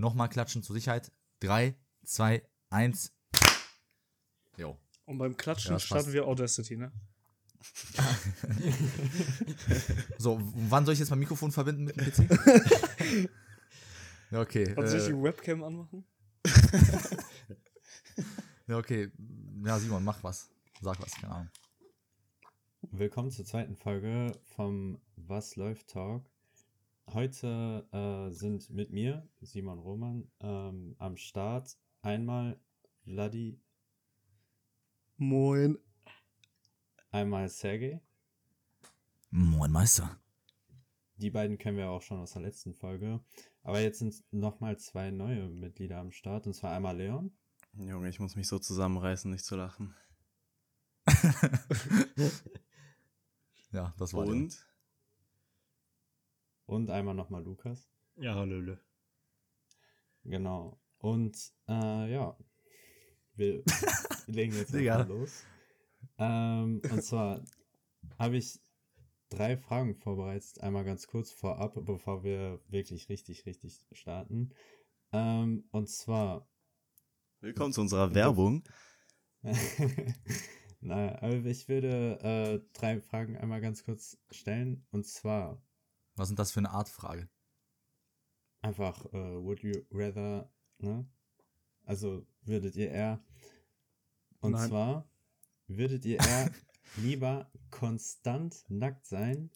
Nochmal klatschen zur Sicherheit. 3, 2, 1. Jo. Und beim Klatschen Ja, starten wir Audacity, ne? So, wann soll ich jetzt mein Mikrofon verbinden mit dem PC? ja, okay. Und soll ich Äh, die Webcam anmachen? ja, okay. Ja, Simon, mach was. Sag was, keine Ahnung. Willkommen zur zweiten Folge vom Was läuft Talk. Heute äh, sind mit mir, Simon Roman, ähm, am Start einmal Vladi, Moin. einmal Sergej. Moin Meister. Die beiden kennen wir auch schon aus der letzten Folge. Aber jetzt sind nochmal zwei neue Mitglieder am Start. Und zwar einmal Leon. Junge, ich muss mich so zusammenreißen, nicht zu lachen. Ja, das war der. Und einmal nochmal Lukas. Ja, Hallöle. Genau. Und äh, ja, wir legen jetzt mal los. Ähm, und zwar habe ich drei Fragen vorbereitet, einmal ganz kurz vorab, bevor wir wirklich richtig, richtig starten. Ähm, und zwar, willkommen zu unserer Werbung. naja, aber ich würde äh, drei Fragen einmal ganz kurz stellen. Und zwar Was sind das für eine Art Frage? einfach, äh, would you rather, ne? Also würdet ihr eher, und Nein. zwar, würdet ihr eher lieber konstant nackt sein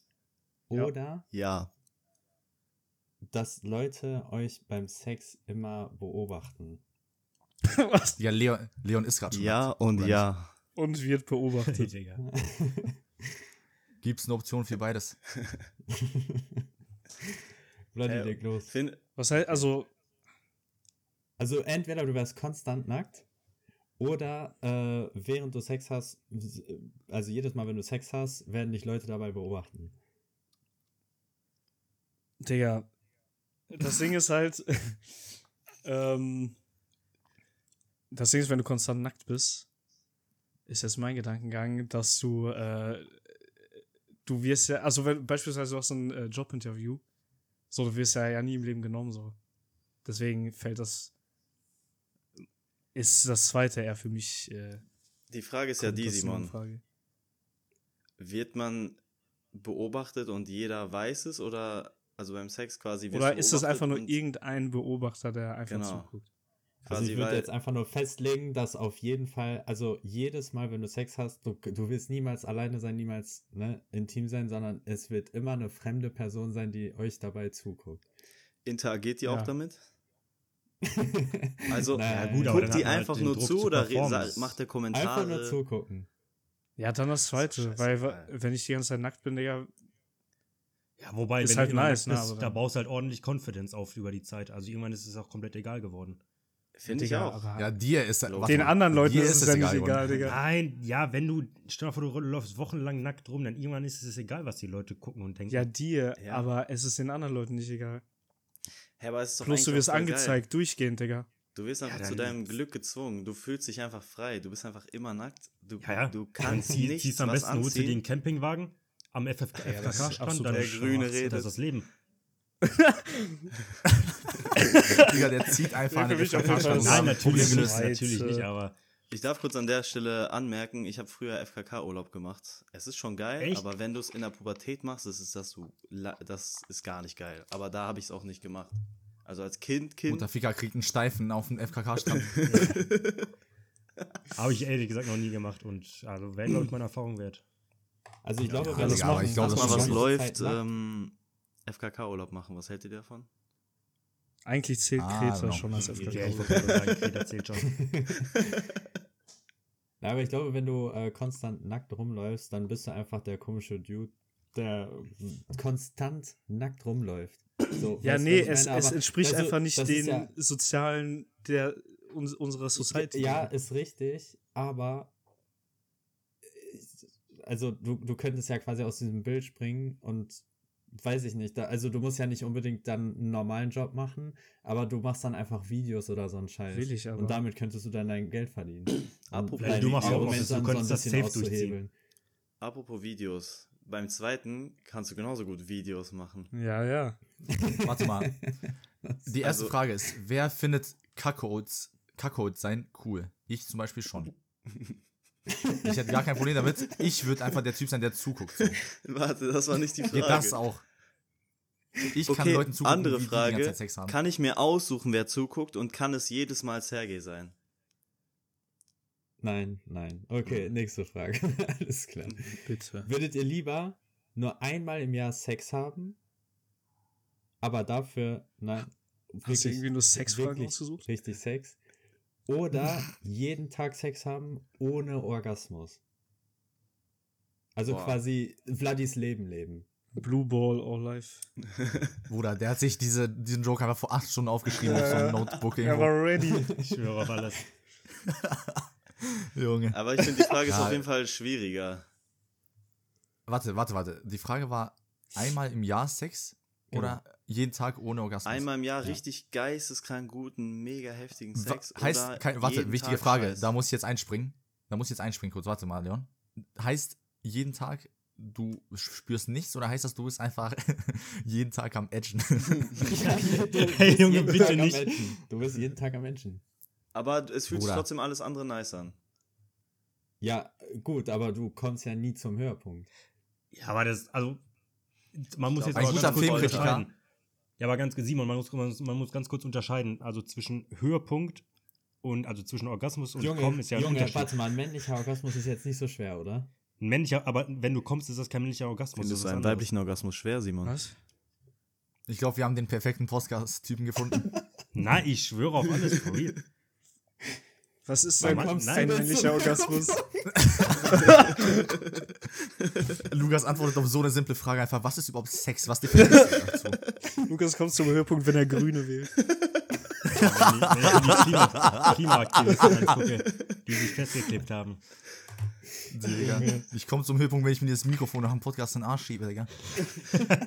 oder Ja. dass Leute euch beim Sex immer beobachten? Was? Ja, Leon, Leon ist gerade schon. Ja nackt, und ja. Und wird beobachtet. Nicht? Gibt's eine Option für beides? Bloody Äh, leg los. Fin Was heißt, also, Also entweder du wärst konstant nackt oder äh, während du Sex hast, also jedes Mal, wenn du Sex hast, werden dich Leute dabei beobachten. Digga, das Ding ist halt, ähm, das Ding ist, wenn du konstant nackt bist, ist jetzt mein Gedankengang, dass du, äh, du wirst ja, also wenn beispielsweise du hast ein äh, Jobinterview, so, du wirst ja, ja nie im Leben genommen, so. Deswegen fällt das, ist das zweite eher für mich, äh, die Frage ist ja die, Simon. Frage. Wird man beobachtet und jeder weiß es oder also beim Sex quasi Oder ist das einfach nur irgendein Beobachter, der einfach Genau. zuguckt? Also ich würde weil jetzt einfach nur festlegen, dass auf jeden Fall, also jedes Mal, wenn du Sex hast, du, du wirst niemals alleine sein, niemals ne, intim sein, sondern es wird immer eine fremde Person sein, die euch dabei zuguckt. interagiert ihr Ja. auch damit? Also Naja, Ja, gut, guckt die halt einfach den nur Druck zu zu oder macht der Kommentare? Einfach nur zugucken. Ja, dann das zweite, weil scheißegal. wenn ich die ganze Zeit nackt bin, Digga, Ja, wobei, Ist wenn halt nice, nackt ne, bist, aber da baust du halt ordentlich Confidence auf über die Zeit. Also irgendwann ist es auch komplett egal geworden. Finde ich auch. Ja, dir ist Den warte den anderen Leuten dir ist es ja nicht egal, Digga. Nein, ja, wenn du, stell dir mal vor, du läufst wochenlang nackt rum, dann irgendwann ist es egal, was die Leute gucken und denken. Ja, dir, Ja. aber es ist den anderen Leuten nicht egal. Hä, aber es ist doch Plus du wirst voll geil. angezeigt, durchgehend, Digga. Du wirst einfach Ja, zu deinem Glück gezwungen. Du fühlst dich einfach frei. Du bist einfach immer nackt. Du, ja, ja. du kannst zieh, nicht ziehst am was besten, holst dir den anziehen. Campingwagen am FFK Ja, das ist FKK-Strand, dann der Grüne das ist das Leben. Digga, der zieht einfach Fall FKK-Stand. ist- Nein, natürlich gelöst. natürlich nicht, aber Ich darf kurz an der Stelle anmerken, ich habe früher FKK-Urlaub gemacht. Es ist schon geil, Echt? aber wenn du es in der Pubertät machst, das ist das so, das ist gar nicht geil. Aber da habe ich es auch nicht gemacht. Also als Kind, Kind. Mutter Fika kriegt einen Steifen auf dem FKK-Strand. habe ich ehrlich gesagt noch nie gemacht und also wäre, glaube ich, meine Erfahrung wert. Also ich glaube, Ja, wenn das machen, ich glaube, Lass das mal, was läuft. Zeit, Ähm, FKK-Urlaub machen. Was hält ihr davon? Eigentlich zählt Ah, Kreta genau. schon als Ja, FKK. ich wollte gerade sagen, Kreta zählt schon. Ja, aber ich glaube, wenn du äh, konstant nackt rumläufst, dann bist du einfach der komische Dude, der äh, konstant nackt rumläuft. So, Ja, nee, was ich es, meine? es entspricht ist- einfach nicht den ja- sozialen der uns, unserer Society. Ja, ist richtig, aber äh, also du, du könntest ja quasi aus diesem Bild springen und weiß ich nicht, da, also du musst ja nicht unbedingt dann einen normalen Job machen, aber du machst dann einfach Videos oder so einen Scheiß. Will ich aber. Und damit könntest du dann dein Geld verdienen. Apropos dein du machst ja auch was, du dann so könntest ein das safe durchziehen. Apropos Videos. Beim zweiten kannst du genauso gut Videos machen. ja, ja. Warte mal. Die erste Also- Frage ist, wer findet Cuckolds, Cuckold sein cool? Ich zum Beispiel schon. Ich hätte gar kein Problem damit. Ich würde einfach der Typ sein, der zuguckt. So. Warte, das war nicht die Frage. Geht das auch? Ich kann okay, Leuten zugucken, andere wie die die Frage. ganze Zeit Sex haben. Kann ich mir aussuchen, wer zuguckt und kann es jedes Mal Sergei sein? Nein, nein. Okay, nächste Frage. Alles klar. Bitte. Würdet ihr lieber nur einmal im Jahr Sex haben, aber dafür, nein, Hast du irgendwie nur Sexfragen wirklich ausgesucht? Richtig Sex. Oder jeden Tag Sex haben ohne Orgasmus. Also Boah. quasi Vladis Leben leben. Blue Ball All Life. Bruder, der hat sich diese, diesen Joke einfach vor acht Stunden aufgeschrieben auf so ein Notebook Er war ready. Ich schwöre auf alles. Junge. Aber ich finde, die Frage ist Ja. auf jeden Fall schwieriger. Warte, warte, warte. Die Frage war, einmal im Jahr Sex oder jeden Tag ohne Orgasmus? Einmal im Jahr richtig geisteskrank guten, mega heftigen Wa- Sex. heißt, oder kein, warte, jeden wichtige Tag Frage. Scheiß. Da muss ich jetzt einspringen. Da muss ich jetzt einspringen kurz. Warte mal, Leon. Heißt jeden Tag, du spürst nichts oder heißt das, du bist einfach jeden Tag am Edgen? Hey, Junge, bitte Tag nicht. Du bist jeden Tag am Menschen. Aber es fühlt sich Bruder. trotzdem alles andere nice an. Ja, gut, aber du kommst ja nie zum Höhepunkt. Ja, aber das, also, man muss glaub, jetzt ein aber guter ganz kurz Filmkritiker. Ja, aber ganz, Simon, man muss, man, muss, man muss ganz kurz unterscheiden. Also zwischen Höhepunkt und, also zwischen Orgasmus und Junge, Kommen ist ja ein Junge Unterschied. warte mal, ein männlicher Orgasmus ist jetzt nicht so schwer, oder? Ein männlicher, aber wenn du kommst, ist das kein männlicher Orgasmus. Findest das du ist einen anderes. weiblichen Orgasmus schwer, Simon? Was? Ich glaube, wir haben den perfekten Podcast-Typen gefunden. Nein, ich schwöre auf alles. Was ist denn kommst ein du männlicher Orgasmus? Lukas antwortet auf so eine simple Frage einfach, was ist überhaupt Sex? Was du dazu? Lukas kommt zum Höhepunkt, wenn er Grüne wählt. Die Klima, Klimaaktivisten angucke, die sich festgeklebt haben. Digga. Ich komme zum Höhepunkt, wenn ich mir das Mikrofon nach dem Podcast in den Arsch schiebe, Digga.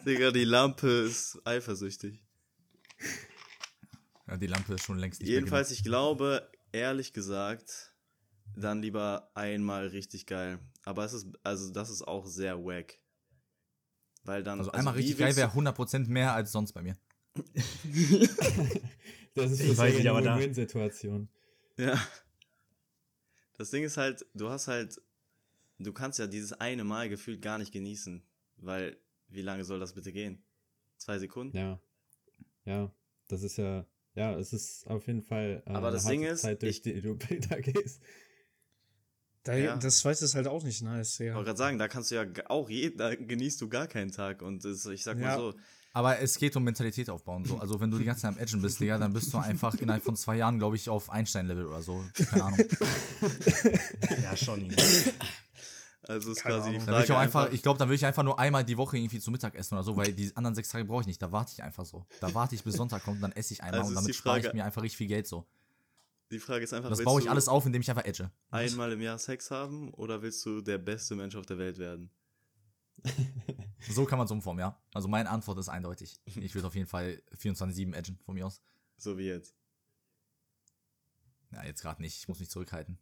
Digga, die Lampe ist eifersüchtig. Ja, die Lampe ist schon längst nicht Jedenfalls, ich glaube, ehrlich gesagt, dann lieber einmal richtig geil. Aber es ist, also das ist auch sehr wack. Weil dann. mehr. Also einmal richtig geil wäre 100% mehr als sonst bei mir. Das ist für eine Win-Win-Situation. du- Ja. Das Ding ist halt, du hast halt. Du kannst ja dieses eine Mal gefühlt gar nicht genießen. Weil, wie lange soll das bitte gehen? Zwei Sekunden? Ja. Ja, das ist ja, ja, es ist auf jeden Fall äh, Aber das eine Ding ist, Zeit, durch ich- die du da gehst. Da, Ja. Das zweite ist halt auch nicht nice, Ich wollte ja. gerade sagen, da kannst du ja auch jeden, da genießt du gar keinen Tag. Und das, ich sag mal Ja. so, Aber es geht um Mentalität aufbauen. So. Also wenn du die ganze Zeit am Edgen bist, Digga, dann bist du einfach innerhalb von zwei Jahren, glaube ich, auf Einstein-Level oder so. Keine Ahnung. Ja, schon. also ist Keine quasi die Ahnung. Dann will ich Frage auch einfach, einfach, ich glaube, dann will ich einfach nur einmal die Woche irgendwie zu Mittag essen oder so, weil die anderen sechs Tage brauche ich nicht. Da warte ich einfach so. Da warte ich bis Sonntag kommt, dann esse ich einmal Also und damit die spare ich mir einfach richtig viel Geld so. Die Frage ist einfach, Und das baue ich alles auf, indem ich einfach edge. einmal im Jahr Sex haben oder willst du der beste Mensch auf der Welt werden? So kann man es umformen, ja. Also meine Antwort ist eindeutig. Ich würde auf jeden Fall 24-7 edgen von mir aus. So wie jetzt. Ja, jetzt gerade nicht. Ich muss mich zurückhalten.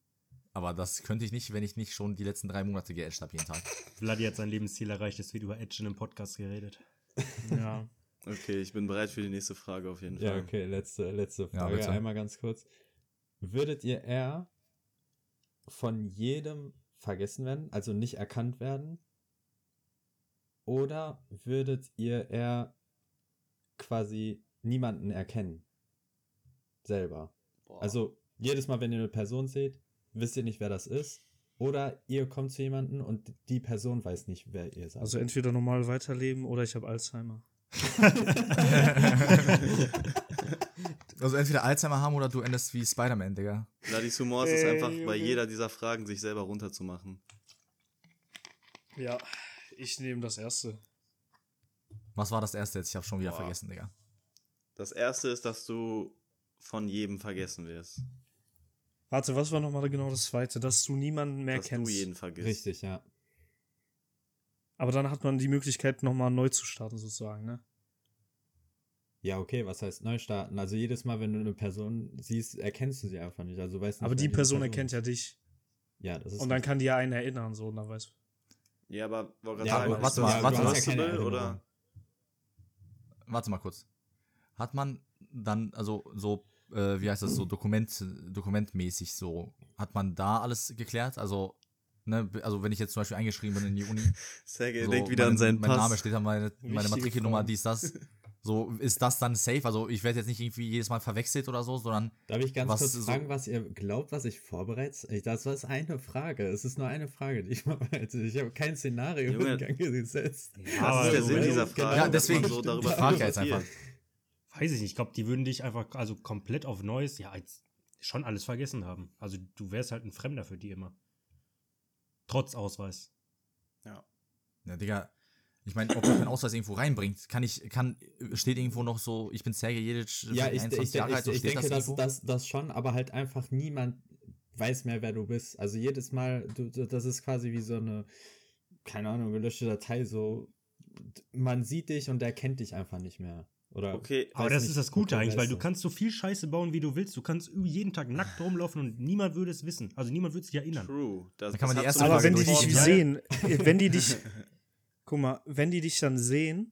Aber das könnte ich nicht, wenn ich nicht schon die letzten drei Monate geedged habe jeden Tag. Vladi hat sein Lebensziel erreicht, es wird über Edge in einem Podcast geredet. ja. Okay, ich bin bereit für die nächste Frage auf jeden Ja, Fall. okay, letzte, letzte Ja, Frage, bitte. einmal ganz kurz. Würdet ihr eher von jedem vergessen werden, also nicht erkannt werden? Oder würdet ihr eher quasi niemanden erkennen? Selber. Boah. Also jedes Mal, wenn ihr eine Person seht, wisst ihr nicht, wer das ist. Oder ihr kommt zu jemanden und die Person weiß nicht, wer ihr seid. Also entweder normal weiterleben oder ich habe Alzheimer. Also entweder Alzheimer haben oder du endest wie Spider-Man, Digga. Vladis Humor ist es einfach, bei jeder dieser Fragen sich selber runterzumachen. Ja, ich nehme das erste. Was war das erste jetzt? Ich habe schon wieder Boah. vergessen, Digga. Das erste ist, dass du von jedem vergessen wirst. Warte, was war nochmal genau das zweite? Dass du niemanden mehr dass kennst. du jeden vergisst. Richtig, ja. Aber dann hat man die Möglichkeit, nochmal neu zu starten, sozusagen, ne? Ja, okay, was heißt neu starten? Also jedes Mal, wenn du eine Person siehst, erkennst du sie einfach nicht. Also weißt nicht, Aber die Person erkennt ja dich. Ja, das ist. Und dann kann die ja einen erinnern, so, und dann weiß Ja, aber ja, sagen, aber warte du- mal, warte du mal. Erinnerung. oder? Warte mal kurz. Hat man dann, also so, äh, wie heißt das, so Dokument, dokumentmäßig so, hat man da alles geklärt? Also, ne, also wenn ich jetzt zum Beispiel eingeschrieben bin in die Uni, Sergej so, denkt wieder mein, an seinen mein Pass. Name steht da, meine, meine Matrikelnummer, dies, das. So, ist das dann safe? Also ich werde jetzt nicht irgendwie jedes Mal verwechselt oder so, sondern Darf ich ganz Was kurz so- fragen, was ihr glaubt, was ich vorbereite? Ich- Das ist eine Frage. Es ist nur eine Frage, die ich vorbereite. Ich habe kein Szenario Junge. in Gang gesetzt. Was ist der so- Sinn dieser genau. Frage? Ja, dass deswegen- so darüber ich frage jetzt einfach. Weiß ich nicht. Ich glaube, die würden dich einfach also komplett auf Neues, ja, als schon alles vergessen haben. Also du wärst halt ein Fremder für die immer. Trotz Ausweis. Ja. Ja, Digga, ich meine, ob das mein Ausweis irgendwo reinbringt, kann ich, kann, steht irgendwo noch so, ich bin Sergej Jedic, Ja, ich, ich, 21 ich, Jahre alt, so ich steht denke, das dass irgendwo? das, das schon, aber halt einfach niemand weiß mehr, wer du bist. Also jedes Mal, du, das ist quasi wie so eine, keine Ahnung, gelöschte Datei, so, man sieht dich und der kennt dich einfach nicht mehr. Oder Okay, Aber das nicht, ist das Gute eigentlich, weil weißt du kannst so viel Scheiße bauen, wie du willst. Du kannst jeden Tag nackt rumlaufen und niemand würde es wissen. Also niemand würde sich erinnern. true. Das, Da kann man das die erste so Aber Frage wenn die dich sehen, wenn die dich, guck mal, wenn die dich dann sehen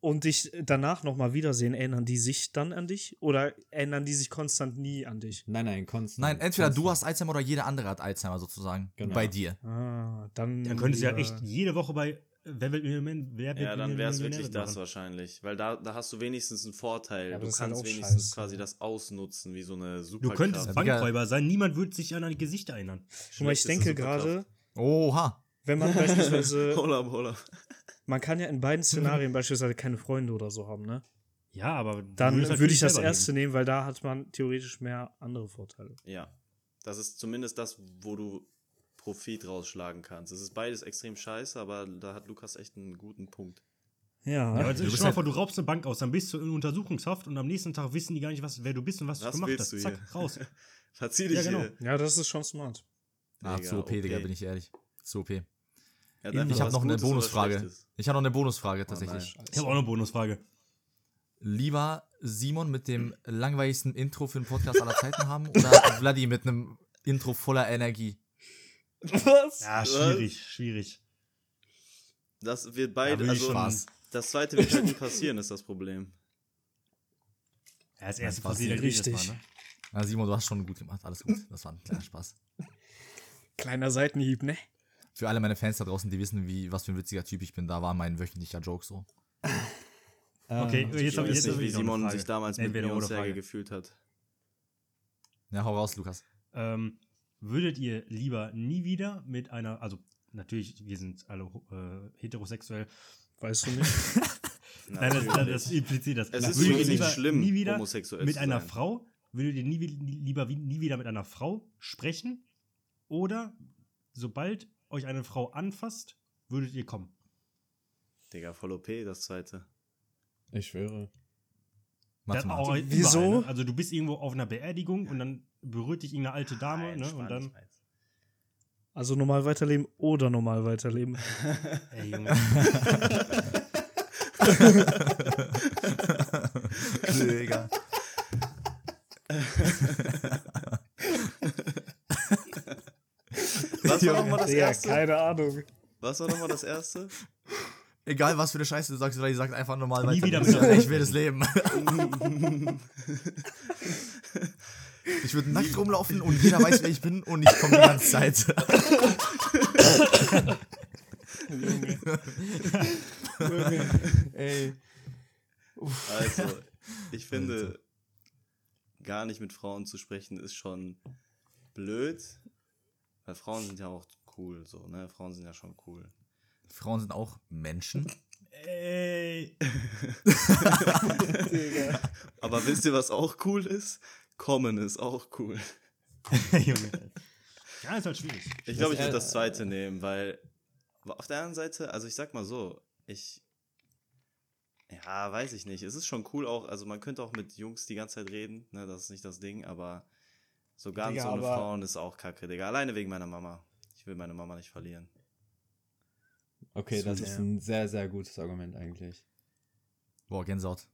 und dich danach nochmal wiedersehen, erinnern die sich dann an dich oder erinnern die sich konstant nie an dich? Nein, nein, konstant. Nein, entweder du konstant. hast Alzheimer oder jeder andere hat Alzheimer sozusagen. Genau. Bei dir. Ah, dann. Dann könntest du ja echt jede Woche bei Wer wird Millionär? Wer wird Ja, dann wäre es wirklich das mitmachen. wahrscheinlich. Weil da, da hast du wenigstens einen Vorteil. Ja, du halt kannst wenigstens scheiße. quasi das ausnutzen, wie so eine Du Superkraft. könntest Bankräuber sein, niemand würde sich an dein Gesicht erinnern. Guck mal, ich denke gerade, Oha. Wenn man beispielsweise, hold up. man kann ja in beiden Szenarien beispielsweise keine Freunde oder so haben, ne? Ja, aber du Dann halt würde ich das erste nehmen, weil da hat man theoretisch mehr andere Vorteile. Ja. Das ist zumindest das, wo du Profit rausschlagen kannst. Es ist beides extrem scheiße, aber da hat Lukas echt einen guten Punkt. Ja. Ja, Du bist dir mal halt- vor, du raubst eine Bank aus, dann bist du in Untersuchungshaft und am nächsten Tag wissen die gar nicht, was, wer du bist und was, Was du gemacht willst hast. du Zack, hier? raus. Verzieh dich Ja, genau. hier. ja, das ist schon smart. Ah, Digga, zu OP, Digga, okay. bin ich ehrlich. Zu OP. Hat Ich habe noch eine Bonusfrage. Schlechtes. Ich habe noch eine Bonusfrage Oh tatsächlich. Ich habe auch eine Bonusfrage. Lieber Simon mit dem langweiligsten Intro für den Podcast aller Zeiten haben oder Vladi mit einem Intro voller Energie? Was? Ja, Was? schwierig, schwierig. Das wird Ja, beide, wirklich also Spaß. das zweite wird halt nie passieren, ist das Problem. Ja, das erste passiert ja Richtig. Mal, ne? Na, Simon, du hast schon gut gemacht. Alles gut. Das war ein kleiner Spaß. Kleiner Seitenhieb, ne? Für alle meine Fans da draußen, die wissen, wie, was für ein witziger Typ ich bin, da war mein wöchentlicher Joke so. Okay, Ähm, jetzt Ich habe ich jetzt nicht, wie Simon sich damals mit Entweder Sergej Frage. gefühlt hat. Ja, hau raus, Lukas. Ähm, würdet ihr lieber nie wieder mit einer, also natürlich, wir sind alle äh, heterosexuell. Weißt du nicht? Nein, das, das, das impliziert das. Es ist würdet lieber schlimm, nie wieder homosexuell mit zu einer sein. Frau, würdet ihr nie, lieber nie wieder mit einer Frau sprechen oder sobald euch eine Frau anfasst, würdet ihr kommen? Digga, voll OP, das zweite. Ich schwöre. Mathe, auch überall, Wieso? ne? Also du bist irgendwo auf einer Beerdigung und dann berührt dich irgendeine alte Dame, Nein, ne? Und dann. Also normal weiterleben oder normal weiterleben. ey Junge, Digga. Was war nochmal das Ja, erste? keine Ahnung. Was war nochmal das erste? Egal, was für eine Scheiße du sagst, Vladi sagt einfach normal Nie weiter. wieder Das mit ja einer- echt wildes Leben. ich würde nackt rumlaufen und jeder weiß, wer ich bin und ich komme die ganze Zeit. Ey. Also, ich finde, gar nicht mit Frauen zu sprechen ist schon blöd. Weil Frauen sind ja auch cool, so, ne? Frauen sind ja schon cool. Frauen sind auch Menschen. ey. Aber wisst ihr, was auch cool ist? Kommen ist auch cool. Junge. Ja, ist halt schwierig. Ich glaube, ich würde das zweite nehmen, weil auf der anderen Seite, also ich sag mal so, ich. Ja, weiß ich nicht. Es ist schon cool auch, also man könnte auch mit Jungs die ganze Zeit reden, ne, das ist nicht das Ding, aber so ganz Digga, ohne aber- Frauen ist auch kacke, Digga. Alleine wegen meiner Mama. Ich will meine Mama nicht verlieren. Okay, das Zu ist sehr. ein sehr, sehr gutes Argument eigentlich. Boah, Gänsehaut.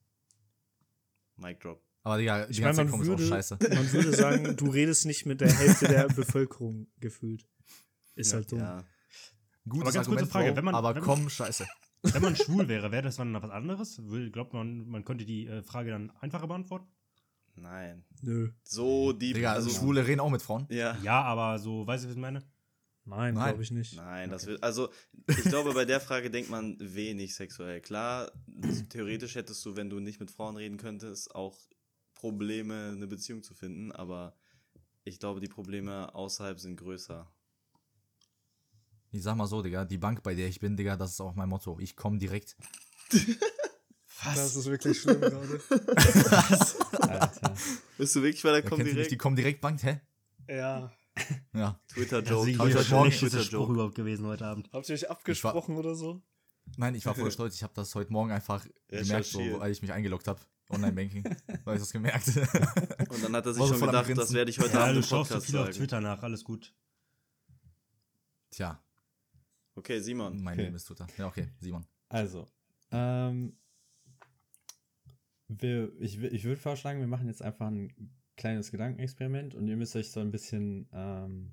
Mic drop. Aber Digga, die Ich meine, ganze Zeit man kommt ist auch würde, scheiße. man würde sagen, du redest nicht mit der Hälfte der Bevölkerung gefühlt. Ist Ja, halt dumm. Ja. Gutes Aber ganz kurze Argument, Frage, Bro, wenn man- aber wenn- komm, scheiße. Wenn man schwul wäre, wäre das dann was anderes? Will- Glaubt man, man könnte die äh, Frage dann einfacher beantworten? Nein. Nö. So deep. Digga, also Schwule reden auch mit Frauen. Ja. Ja, aber so, weißt du, was ich meine? Nein, Nein. glaube ich nicht. Nein, das wird. Also, ich glaube, bei der Frage denkt man wenig sexuell. Klar, theoretisch hättest du, wenn du nicht mit Frauen reden könntest, auch Probleme, eine Beziehung zu finden, aber ich glaube, die Probleme außerhalb sind größer. Ich sag mal so, Digga, die Bank, bei der ich bin, Digga, das ist auch mein Motto. Ich komme direkt. Das ist wirklich schlimm gerade. Alter. Bist du wirklich bei der nicht direkt? die kommen direkt Bank, hä? Ja. Ja. Twitter-Joke. hab Das ich ist Twitter-Joke. Spruch überhaupt gewesen heute Abend. Habt ihr euch abgesprochen oder so? Nein, ich war voll stolz. Ich habe das heute Morgen einfach gemerkt, so, weil ich mich eingeloggt habe. Online-Banking. weil ich das gemerkt. Und dann hat er sich War so schon gedacht, das werde ich heute Ja, Abend im schaust so Podcast viel auf sagen. Twitter nach, alles gut. Tja, Okay, Simon. mein Okay. Leben ist Twitter. Ja, okay, Simon. Also, ähm, wir, ich, ich würde vorschlagen, wir machen jetzt einfach ein kleines Gedankenexperiment und ihr müsst euch so ein bisschen ähm,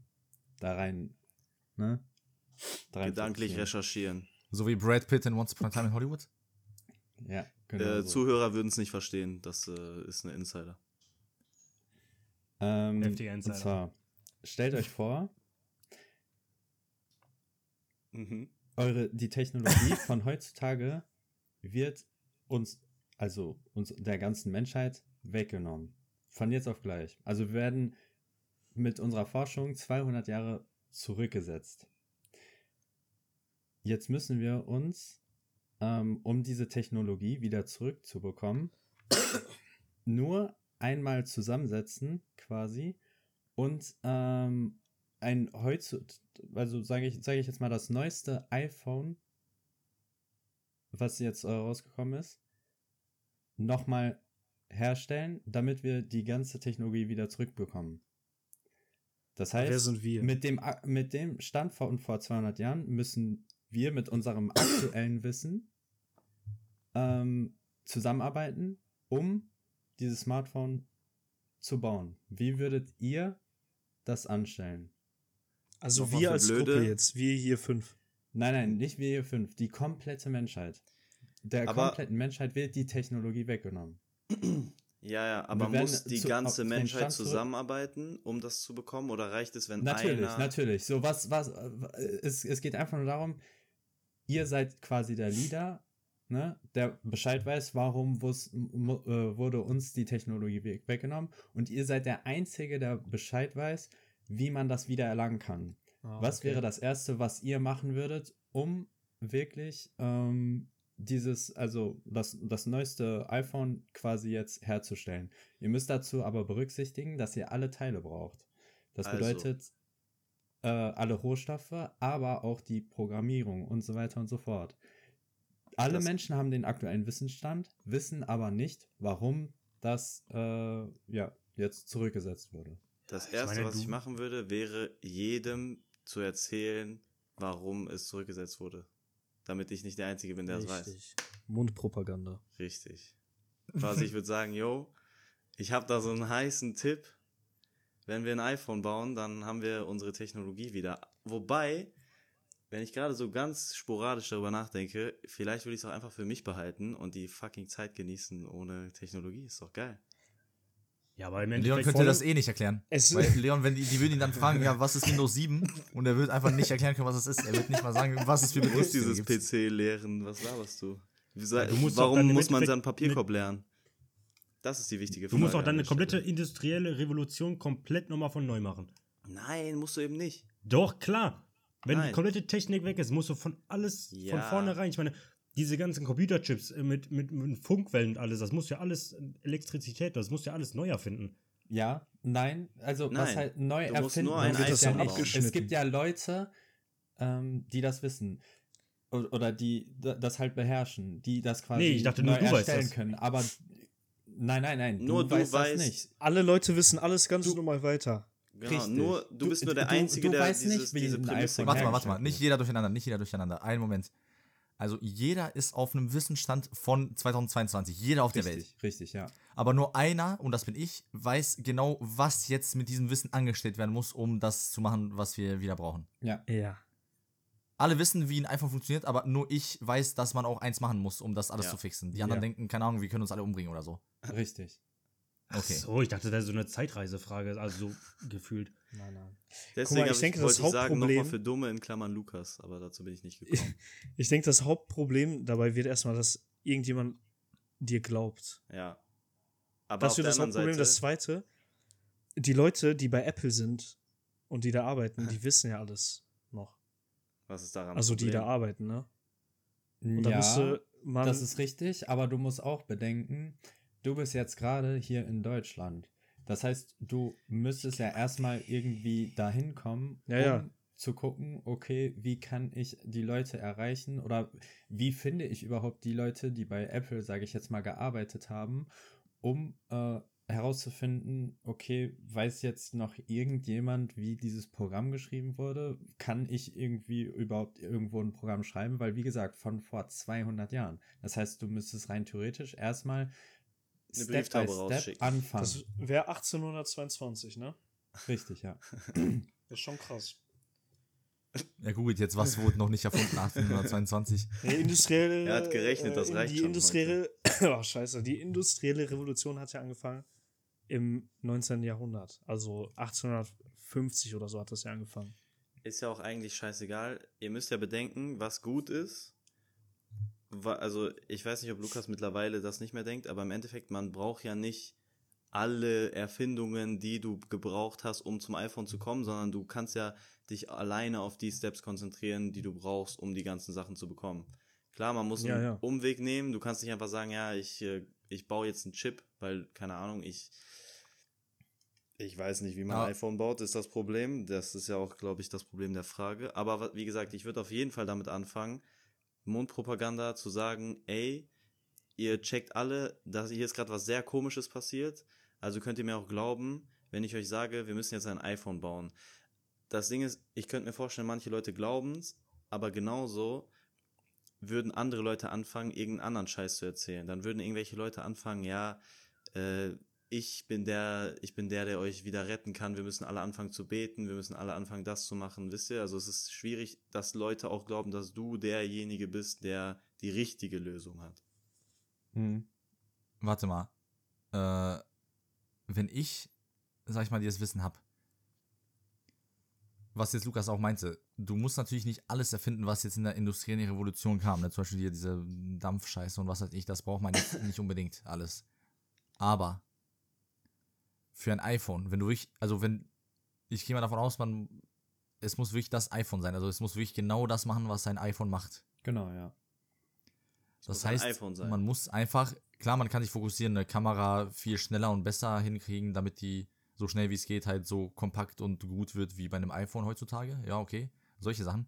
da rein, ne? Da rein Gedanklich recherchieren. So wie Brad Pitt in Once Upon a Time in Hollywood. Ja, genau. Äh, so. Zuhörer würden es nicht verstehen. Das äh, ist eine Insider. Ähm, Heftiger und Insider. zwar, stellt euch vor, Mhm. eure, die Technologie von heutzutage wird uns, also uns der ganzen Menschheit weggenommen. Von jetzt auf gleich. Also wir werden mit unserer Forschung 200 Jahre zurückgesetzt. Jetzt müssen wir uns, ähm, um diese Technologie wieder zurückzubekommen, nur einmal zusammensetzen quasi und ähm, ein heutzutage, also sage ich, sage ich jetzt mal das neueste iPhone, was jetzt äh, rausgekommen ist, nochmal herstellen, damit wir die ganze Technologie wieder zurückbekommen. Das heißt, Wer sind wir? mit dem, ak- mit dem Stand von vor 200 Jahren müssen wir mit unserem aktuellen Wissen ähm, zusammenarbeiten, um dieses Smartphone zu bauen. Wie würdet ihr das anstellen? Also Nochmal wir als Blöde. Gruppe jetzt, wir hier fünf. Nein, nein, nicht wir hier fünf, die komplette Menschheit. Der Aber- kompletten Menschheit wird die Technologie weggenommen. Ja, ja, aber muss die zu- ganze Menschheit zusammenarbeiten, um das zu bekommen? Oder reicht es, wenn Natürlich, einer... natürlich. So was, was, äh, es, es geht einfach nur darum, ihr seid quasi der Leader, ne, der Bescheid weiß, warum wus- äh, wurde uns die Technologie weg- weggenommen und ihr seid der Einzige, der Bescheid weiß, wie man das wieder erlangen kann. Ah, Was okay. wäre das Erste, was ihr machen würdet, um wirklich ähm, dieses, also das, das neueste iPhone quasi jetzt herzustellen? Ihr müsst dazu aber berücksichtigen, dass ihr alle Teile braucht. Das Also. bedeutet äh, alle Rohstoffe, aber auch die Programmierung und so weiter und so fort. Alle Das- Menschen haben den aktuellen Wissensstand, wissen aber nicht, warum das äh, ja, jetzt zurückgesetzt wurde. Das Ich Erste, meine, was ich machen würde, wäre jedem zu erzählen, warum es zurückgesetzt wurde. Damit ich nicht der Einzige bin, der es weiß. Richtig. Mundpropaganda. Richtig. Quasi, ich würde sagen, yo, ich habe da so einen heißen Tipp. Wenn wir ein iPhone bauen, dann haben wir unsere Technologie wieder. Wobei, wenn ich gerade so ganz sporadisch darüber nachdenke, vielleicht würde ich es auch einfach für mich behalten und die fucking Zeit genießen ohne Technologie. Ist doch geil. Ja, aber im Leon könnte das eh nicht erklären. Es- Weil Leon, wenn die, die würden ihn dann fragen, ja, was ist Windows 7? Und er wird einfach nicht erklären können, was es ist. Er wird nicht mal sagen, was es für Du musst Betriebssysteme dieses. PC lehren. Was laberst du? Sa- du warum muss man seinen Papierkorb lernen? Das ist die wichtige Du Frage. musst auch dann eine komplette Stelle. industrielle Revolution komplett nochmal von neu machen. Nein, musst du eben nicht. Doch, klar. Wenn Nein. die komplette Technik weg ist, musst du von alles Ja. von vornherein. Ich meine, diese ganzen Computerchips äh, mit, mit, mit Funkwellen und alles, das muss ja alles äh, Elektrizität, das muss ja alles neu erfinden. Ja, nein, also was Nein, halt neu du musst erfinden nur ein ist ja nicht. Es gibt ja Leute, ähm, die das wissen. Oder die das halt beherrschen, die das quasi Nee, ich dachte nur, neu du weißt erstellen das. können. Aber nein, nein, nein, Nur du weißt weißt- das nicht. Alle Leute wissen alles ganz Du- normal weiter. Genau, Richtig. nur du, Du- bist nur der du- Einzige, du der weißt nicht, dieses, wie diese Prämisse Warte mal, warte mal. Nicht jeder durcheinander, nicht jeder durcheinander. Einen Moment. Also jeder ist auf einem Wissensstand von 2022. Jeder auf der Welt. Richtig, richtig, ja. Aber nur einer, und das bin ich, weiß genau, was jetzt mit diesem Wissen angestellt werden muss, um das zu machen, was wir wieder brauchen. Ja. Ja. alle wissen, wie ein iPhone funktioniert, aber nur ich weiß, dass man auch eins machen muss, um das alles Ja. zu fixen. Die anderen Ja. denken, keine Ahnung, wir können uns alle umbringen oder so. Richtig. Okay. So, ich dachte, das wäre so eine Zeitreisefrage, also so gefühlt. Nein, nein. Deswegen mal, ich ich denke, das ich sagen, nochmal Hauptproblem- für Dumme in Klammern Lukas, aber dazu bin ich nicht gekommen. Ich denke, das Hauptproblem dabei wird erstmal, dass irgendjemand dir glaubt. ja. Aber Das auf wird der das anderen Hauptproblem. Seite, Das zweite, die Leute, die bei Apple sind und die da arbeiten, die wissen ja alles noch. was ist daran Also die da arbeiten, ne? Und da ja, müsste man. das ist richtig, aber du musst auch bedenken, du bist jetzt gerade hier in Deutschland. Das heißt, du müsstest ja erstmal irgendwie dahin kommen, Ja, um ja. zu gucken, okay, wie kann ich die Leute erreichen oder wie finde ich überhaupt die Leute, die bei Apple, sage ich jetzt mal, gearbeitet haben, um äh, herauszufinden, okay, weiß jetzt noch irgendjemand, wie dieses Programm geschrieben wurde? Kann ich irgendwie überhaupt irgendwo ein Programm schreiben? Weil, wie gesagt, von vor 200 Jahren. Das heißt, du müsstest rein theoretisch erstmal Step by Brieftaube Step rausschicken. anfangen. das wäre 1822, ne? Richtig, ja. Das ist schon krass. Er googelt jetzt, was wurde noch nicht erfunden, 1822. Nee, industrielle. Er hat gerechnet, das äh, reicht die schon industrielle, oh, scheiße, die industrielle Revolution hat ja angefangen im 19. Jahrhundert. Also 1850 oder so hat das ja angefangen. Ist ja auch eigentlich scheißegal. Ihr müsst ja bedenken, was gut ist. Also, ich weiß nicht, ob Lukas mittlerweile das nicht mehr denkt, aber im Endeffekt, man braucht ja nicht alle Erfindungen, die du gebraucht hast, um zum iPhone zu kommen, sondern du kannst ja dich alleine auf die Steps konzentrieren, die du brauchst, um die ganzen Sachen zu bekommen. Klar, man muss einen Ja, ja. Umweg nehmen. Du kannst nicht einfach sagen, ja, ich, äh, ich baue jetzt einen Chip, weil, keine Ahnung, ich, ich weiß nicht, wie man Ja. ein iPhone baut, ist das Problem. Das ist ja auch, glaube ich, das Problem der Frage. Aber wie gesagt, ich würde auf jeden Fall damit anfangen, Mundpropaganda zu sagen, ey, ihr checkt alle, dass hier ist gerade was sehr komisches passiert. Also könnt ihr mir auch glauben, wenn ich euch sage, wir müssen jetzt ein iPhone bauen. Das Ding ist, ich könnte mir vorstellen, manche Leute glauben's, aber genauso würden andere Leute anfangen, irgendeinen anderen Scheiß zu erzählen. Dann würden irgendwelche Leute anfangen, ja, äh, ich bin der, ich bin der, der euch wieder retten kann. Wir müssen alle anfangen zu beten. Wir müssen alle anfangen, das zu machen. Wisst ihr? Also es ist schwierig, dass Leute auch glauben, dass du derjenige bist, der die richtige Lösung hat. Mhm. Warte mal. Äh, wenn ich, sag ich mal, dieses Wissen hab, was jetzt Lukas auch meinte, du musst natürlich nicht alles erfinden, was jetzt in der industriellen Revolution kam. Ne? Zum Beispiel hier diese Dampfscheiße und was weiß ich, das braucht man nicht unbedingt alles. Aber für ein iPhone, wenn du wirklich, also wenn, ich gehe mal davon aus, man, es muss wirklich das iPhone sein. Also es muss wirklich genau das machen, was sein iPhone macht. Genau, ja. Das muss ein heißt, iPhone sein. man muss einfach, klar, man kann sich fokussieren, eine Kamera viel schneller und besser hinkriegen, damit die so schnell wie es geht halt so kompakt und gut wird wie bei einem iPhone heutzutage. Ja, okay, solche Sachen.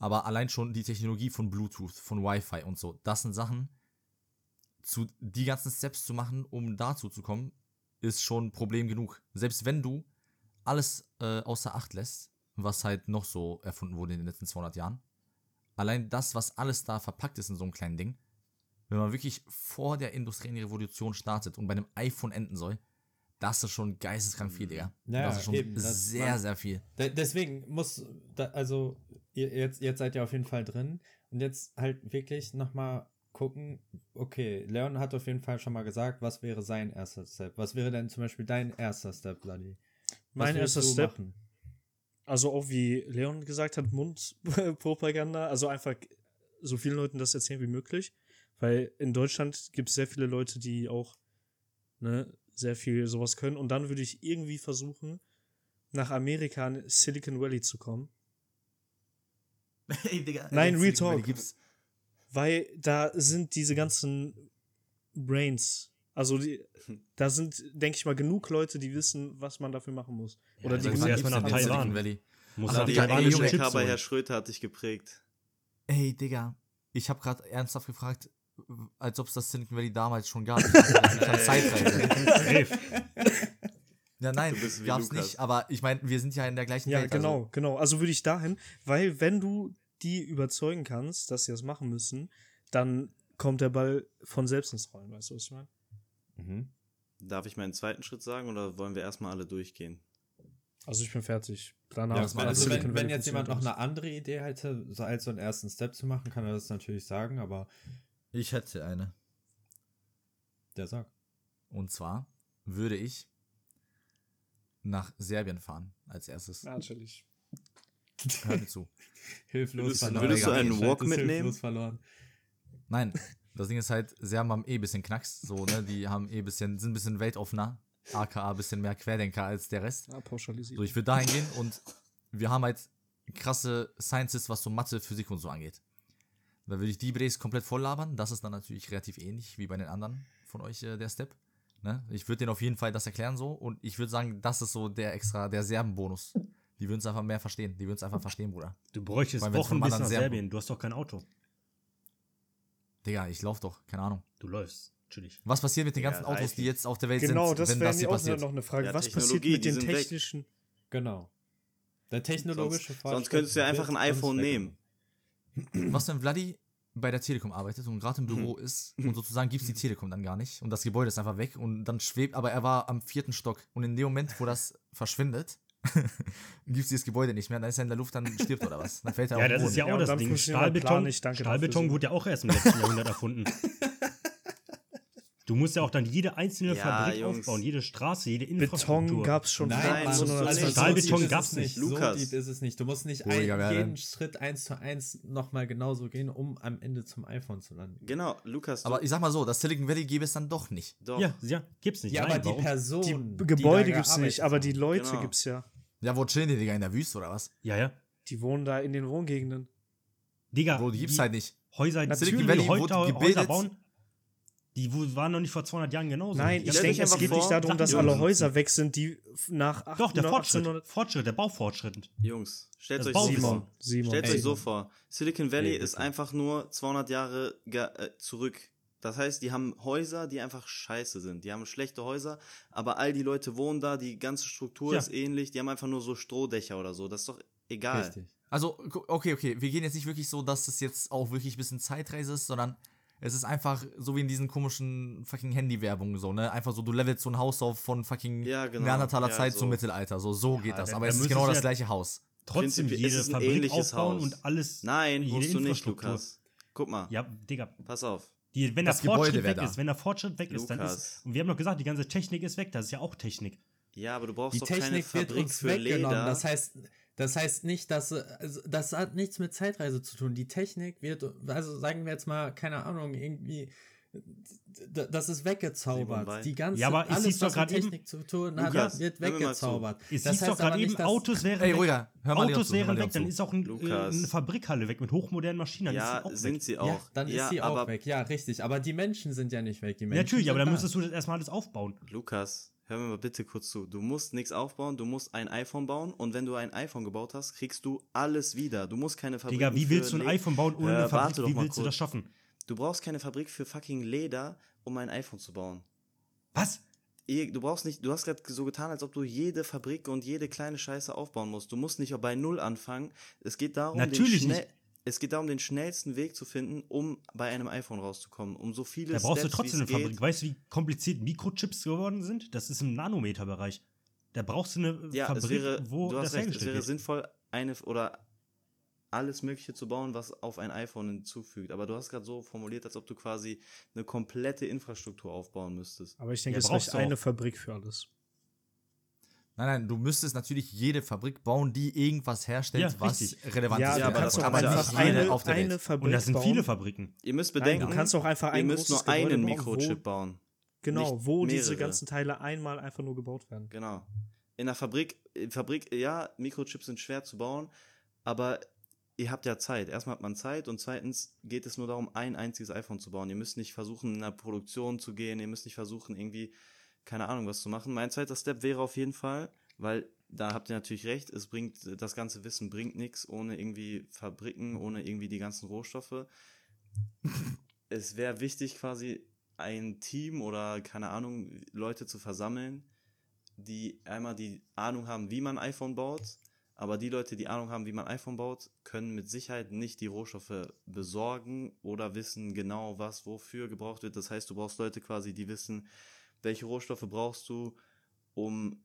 Aber allein schon die Technologie von Bluetooth, von Wi-Fi und so, das sind Sachen, zu die ganzen Steps zu machen, um dazu zu kommen, ist schon ein Problem genug. Selbst wenn du alles äh, außer Acht lässt, was halt noch so erfunden wurde in den letzten 200 Jahren, allein das, was alles da verpackt ist in so einem kleinen Ding, wenn man wirklich vor der industriellen Revolution startet und bei einem iPhone enden soll, das ist schon geisteskrank viel, Digga. Ja, das ist schon eben, das- sehr, man- sehr viel. De deswegen muss, da, also ihr, jetzt, jetzt seid ihr auf jeden Fall drin und jetzt halt wirklich nochmal gucken, okay, Leon hat auf jeden Fall schon mal gesagt, was wäre sein erster Step? Was wäre denn zum Beispiel dein erster Step, Bloody? Mein erster Step, machen? also auch wie Leon gesagt hat, Mundpropaganda, also einfach so vielen Leuten das erzählen wie möglich. Weil in Deutschland gibt es sehr viele Leute, die auch ne, sehr viel sowas können. Und dann würde ich irgendwie versuchen, nach Amerika in Silicon Valley zu kommen. Ey, Digga, Nein, Real Talk. Gibt's, Weil da sind diese ganzen Brains. Also die, da sind, denke ich mal, genug Leute, die wissen, was man dafür machen muss. Oder Ja, die das ist genug erstmal nach Taiwan. Valley. Muss Aber auf die- Junge, bei Herr. Schröter hat dich geprägt. Ey, Digga, ich habe gerade ernsthaft gefragt, als ob es das Silicon Valley damals schon gab. Ich dachte, das ist eine Zeitreise. Ja, nein, gab's Lukas. nicht, aber ich meine, wir sind ja in der gleichen Ja, Welt. genau, Also, genau. Also würde ich dahin, weil wenn du die überzeugen kannst, dass sie das machen müssen, dann kommt der Ball von selbst ins Rollen, weißt du, was ich meine? Mhm. Darf ich meinen zweiten Schritt sagen oder wollen wir erstmal alle durchgehen? Also ich bin fertig. Danach Ja, war also wenn, wenn jetzt jemand noch eine andere Idee hätte, so als so einen ersten Step zu machen, kann er das natürlich sagen, aber Ich hätte eine. der sagt. Und zwar würde ich nach Serbien fahren als erstes. Natürlich. Hör mir zu. Hilflos Würdest- verloren. würdest du einen Walk mitnehmen? hilflos verloren. Nein, das Ding ist halt, Serben haben eh ein bisschen Knacks, so, ne? Die haben eh ein bisschen, sind ein bisschen weltoffener, aka ein bisschen mehr Querdenker als der Rest. Ja, pauschalisiert. So, ich würde dahin gehen und wir haben halt krasse Sciences, was so Mathe, Physik und so angeht. Da würde ich die Bres komplett voll labern. Das ist dann natürlich relativ ähnlich wie bei den anderen von euch, äh, der Step. Ne? Ich würde denen auf jeden Fall das erklären so und ich würde sagen, das ist so der extra, der Serben-Bonus. Die würden es einfach mehr verstehen. Die würden es einfach verstehen, Bruder. Du bräuchtest Weil Wochen bis nach Serbien. Du hast doch kein Auto. Digga, ich lauf doch, keine Ahnung. Du läufst. Chillig. Was passiert mit den Ja, ganzen Autos, Reifen. die jetzt auf der Welt genau, sind, das wenn wäre das hier mir auch passiert? noch eine Frage. Ja, Was passiert mit den sind weg. technischen... Genau. Der technologische Sonst, Fortschritt sonst könntest du ja einfach ein iPhone nehmen. Was, wenn Vladi bei der Telekom arbeitet und gerade im Büro ist und sozusagen gibt es die Telekom dann gar nicht und das Gebäude ist einfach weg und dann schwebt, aber er war am vierten Stock und in dem Moment, wo das verschwindet, gibt es dieses Gebäude nicht mehr, dann ist er in der Luft, dann stirbt oder was. Dann fällt er Ja, auf den das ist ja Ja, auch und das Ding. Plan Stahlbeton, nicht. Danke Stahlbeton wurde ja auch erst im letzten Jahrhundert erfunden. Du musst ja auch dann jede einzelne Ja, Fabrik Jungs. aufbauen, jede Straße, jede Infrastruktur. Beton gab es schon Nein, Nein, Mann, du also nicht. so Stahlbeton ist gab's es nicht. So Lukas. deep ist es nicht. Du musst nicht Ruhiger ein, jeden Schritt eins zu eins nochmal genauso gehen, um am Ende zum iPhone zu landen. Genau, Lukas. Aber ich sag mal so, das Silicon Valley gäbe es dann doch nicht. doch. Ja, ja, gibt's nicht. Ja, Nein, aber die warum? Person. Die die Gebäude da gibt es nicht, aber die. Leute Genau. gibt es ja. Ja, wo chillen die, Digga, in der Wüste oder was? Ja, ja. Die wohnen da in den Wohngegenden. Digga, Wo, die gibt's halt nicht. Häuser, Natürlich. die Valley Häuser gebildet. bauen, die waren noch nicht vor 200 Jahren genauso. Nein, ich denke, es geht vor, nicht darum, dass alle. Häuser weg sind, die nach Doch, der 1800 Fortschritt. 1800 Fortschritt, der Baufortschritt. Jungs, stellt Das euch Bauwissen. so vor. Simon, Simon. Stellt Ey. euch so vor. Silicon Valley Ey, ist einfach nur 200 Jahre äh, zurück. Das heißt, die haben Häuser, die einfach scheiße sind. Die haben schlechte Häuser, aber all die Leute wohnen da, die ganze Struktur Ja. ist ähnlich. Die haben einfach nur so Strohdächer oder so. Das ist doch egal. Richtig. Also, okay, okay, wir gehen jetzt nicht wirklich so, dass es jetzt auch wirklich ein bisschen Zeitreise ist, sondern es ist einfach so wie in diesen komischen fucking Handy-Werbungen so, ne? Einfach so, du levelst so ein Haus auf von fucking Ja, genau. Neandertaler Ja, Zeit so. zum Mittelalter. So, so geht das. da- Aber es ist genau das ja- gleiche Haus. Trotzdem jede ist es ein Fabrik ähnliches Haus. und alles. Nein, jede musst du nicht. Lukas. Guck mal, Ja, Digga. pass auf. Die, wenn Das der Fortschritt Gebäude weg da. ist, wenn der Fortschritt weg ist, dann Lukas. ist. Und wir haben doch gesagt, die ganze Technik ist weg, das ist ja auch Technik. Ja, aber du brauchst Die doch keine Technik wird Fabrik uns für weggenommen. Leder. Das heißt, das heißt nicht, dass äh, also das hat nichts mit Zeitreise zu tun. Die Technik wird, also sagen wir jetzt mal, keine Ahnung, irgendwie, das ist weggezaubert. Die ganze, Ja, aber es alles, hieß doch was mit grad eben- Technik zu tun hat, Lukas, wird weggezaubert. Es Das hieß doch heißt gerade eben, Autos wären Ey, weg. Autos zu, hör mal wären weg, dann ist auch ein, äh, eine Fabrikhalle weg mit hochmodernen Maschinen. Dann ja, ist sie auch sind weg. sie auch. Ja, dann ja, ist sie auch weg. Ja, richtig. Aber die Menschen sind ja nicht weg. Die Ja, Menschen natürlich, aber sind dann da. müsstest du das erstmal alles aufbauen. Lukas, hör mir mal bitte kurz zu. Du musst nichts aufbauen, du musst ein iPhone bauen und wenn du ein iPhone gebaut hast, kriegst du alles wieder. Du musst keine Fabrik Digga, wie willst du ein iPhone bauen ohne eine Äh, Fabrik? warte doch Wie willst du kurz. das schaffen? Du brauchst keine Fabrik für fucking Leder, um ein iPhone zu bauen. Was? Du brauchst nicht, du hast gerade so getan, als ob du jede Fabrik und jede kleine Scheiße aufbauen musst. Du musst nicht bei Null anfangen. Es geht darum, Natürlich den nicht. Es geht darum, den schnellsten Weg zu finden, um bei einem iPhone rauszukommen. Um so viele Da brauchst du Steps, trotzdem eine Fabrik. Weißt du, wie kompliziert Mikrochips geworden sind? Das ist im Nanometerbereich. Da brauchst du eine Ja, Fabrik, es wäre, wo du das recht, es wäre sinnvoll, eine oder alles Mögliche zu bauen, was auf ein iPhone hinzufügt. Aber du hast gerade so formuliert, als ob du quasi eine komplette Infrastruktur aufbauen müsstest. Aber ich denke, Ja, es brauchst reicht du auch. eine Fabrik für alles. Nein, nein, du müsstest natürlich jede Fabrik bauen, die irgendwas herstellt, Ja, was richtig. relevant Ja, ist. Ja, aber kannst das einfach nicht jede eine, auf der eine Welt. Fabrik Und das sind bauen. viele Fabriken. Ihr müsst Nein, bedenken, du kannst auch einfach ihr ein müsst großes nur einen Gebäude bauen, Mikrochip bauen. Genau, nicht wo diese mehrere. ganzen Teile einmal einfach nur gebaut werden. Genau. In der Fabrik, in Fabrik, ja, Mikrochips sind schwer zu bauen, aber ihr habt ja Zeit. Erstmal hat man Zeit und zweitens geht es nur darum, ein einziges iPhone zu bauen. Ihr müsst nicht versuchen, in der Produktion zu gehen, ihr müsst nicht versuchen, irgendwie, keine Ahnung, was zu machen. Mein zweiter Step wäre auf jeden Fall, weil da habt ihr natürlich recht, es bringt, das ganze Wissen bringt nichts ohne irgendwie Fabriken, ohne irgendwie die ganzen Rohstoffe. es wäre wichtig, quasi ein Team oder keine Ahnung, Leute zu versammeln, die einmal die Ahnung haben, wie man iPhone baut, aber die Leute, die Ahnung haben, wie man iPhone baut, können mit Sicherheit nicht die Rohstoffe besorgen oder wissen genau, was wofür gebraucht wird. Das heißt, du brauchst Leute quasi, die wissen, welche Rohstoffe brauchst du, um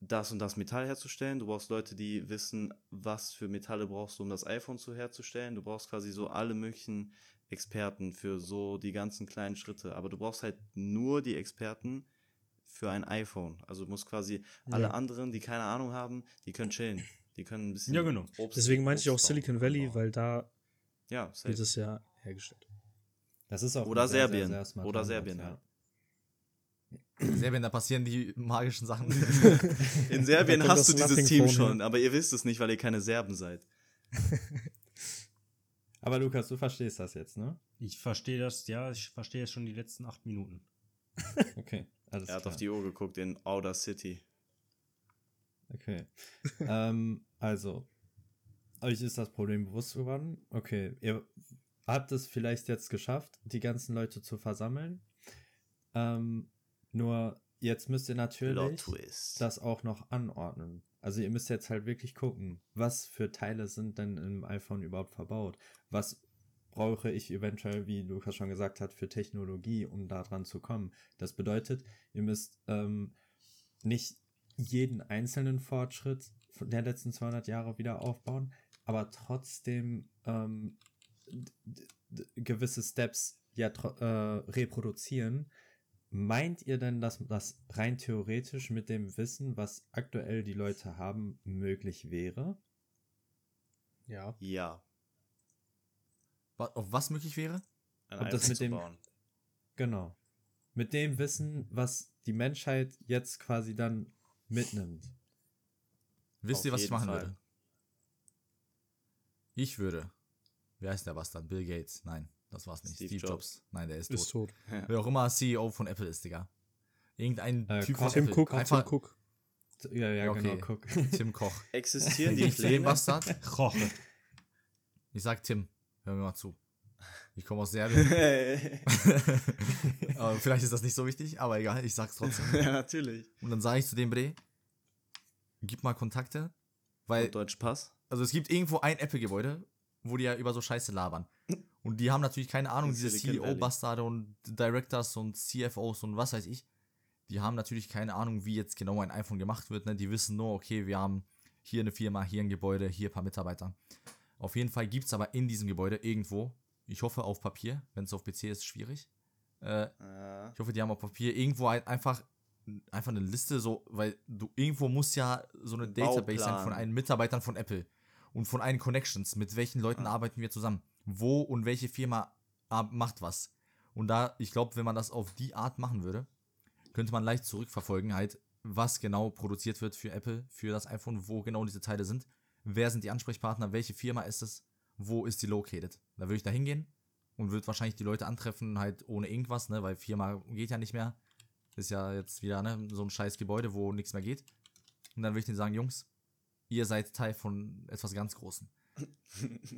das und das Metall herzustellen. Du brauchst Leute, die wissen, was für Metalle brauchst du, um das iPhone zu herzustellen. Du brauchst quasi so alle möglichen Experten für so die ganzen kleinen Schritte. Aber du brauchst halt nur die Experten für ein iPhone. Also du musst quasi alle Ja. anderen, die keine Ahnung haben, die können chillen. Die können ein bisschen. Ja, genau. Obst- Deswegen meinte ich auch. Silicon Valley, bauen. weil da Ja, wird es ja hergestellt. Das ist auch Oder sehr, Serbien. Sehr, sehr Oder Serbien, ja. Ja. Serbien, da passieren die magischen Sachen. In Serbien hast du dieses Team schon, aber ihr wisst es nicht, weil ihr keine Serben seid. Aber Lukas, du verstehst das jetzt, ne? Ich verstehe das, ja, ich verstehe es schon die letzten acht Minuten. Okay, alles Er hat klar. auf die Uhr geguckt in Outer City. Okay. ähm, also, euch ist das Problem bewusst geworden. Okay, ihr habt es vielleicht jetzt geschafft, die ganzen Leute zu versammeln. Ähm, nur jetzt müsst ihr natürlich das auch noch anordnen. Also ihr müsst jetzt halt wirklich gucken, was für Teile sind denn im iPhone überhaupt verbaut? Was brauche ich eventuell, wie Lukas schon gesagt hat, für Technologie, um da dran zu kommen? Das bedeutet, ihr müsst ähm, nicht jeden einzelnen Fortschritt der letzten 200 Jahre wieder aufbauen, aber trotzdem ähm, gewisse Steps ja äh, reproduzieren. Meint ihr denn, dass das rein theoretisch mit dem Wissen, was aktuell die Leute haben, möglich wäre? Ja. ja. Auf was möglich wäre? Ein Und das iPhone mit zu dem- bauen. Genau. Mit dem Wissen, was die Menschheit jetzt quasi dann mitnimmt. Wisst Auf ihr, was ich machen Fall. würde? Ich würde. Wie heißt der Bastard? Bill Gates? Nein, das war's nicht. Steve Steve, Jobs. Jobs. Nein, der ist, Ist tot. tot. Wer auch immer CEO von Apple ist, Digga. Irgendein Äh, Typ Koch. von Tim Apple. Cook, Einfach Tim Cook. Ja, ja, Ja, okay. genau, guck. Tim Koch. Existieren die Pläne? Bastard? Roche. Ich sag Tim. Hör mir mal zu. Ich komme aus Serbien. vielleicht ist das nicht so wichtig, aber egal, ich sag's trotzdem. ja, natürlich. Und dann sage ich zu dem Bre, gib mal Kontakte, weil Deutsch Pass? also es gibt irgendwo ein Apple-Gebäude, wo die ja über so Scheiße labern. Und die haben natürlich keine Ahnung, diese. CEO-Bastarde und Directors und CFOs und was weiß ich. Die haben natürlich keine Ahnung, wie jetzt genau ein iPhone gemacht wird. Ne? Die wissen nur, okay, wir haben hier eine Firma, hier ein Gebäude, hier ein paar Mitarbeiter. Auf jeden Fall gibt es aber in diesem Gebäude irgendwo, ich hoffe auf Papier, wenn es auf PC ist, schwierig. Äh, Ja. ich hoffe, die haben auf Papier irgendwo halt einfach, einfach eine Liste, so, weil du irgendwo muss ja so eine Database sein von Bauplan. allen Mitarbeitern von Apple und von allen Connections. Mit welchen Leuten Ah. arbeiten wir zusammen? Wo und welche Firma ar- macht was? Und da, ich glaube, wenn man das auf die Art machen würde, könnte man leicht zurückverfolgen, halt, was genau produziert wird für Apple, für das iPhone, wo genau diese Teile sind. Wer sind die Ansprechpartner? Welche Firma ist es? Wo ist die located? Da würde ich da hingehen und würde wahrscheinlich die Leute antreffen, halt ohne irgendwas, ne, weil Firma geht ja nicht mehr. Ist ja jetzt wieder ne, so ein scheiß Gebäude, wo nichts mehr geht. Und dann würde ich denen sagen, Jungs, ihr seid Teil von etwas ganz Großen.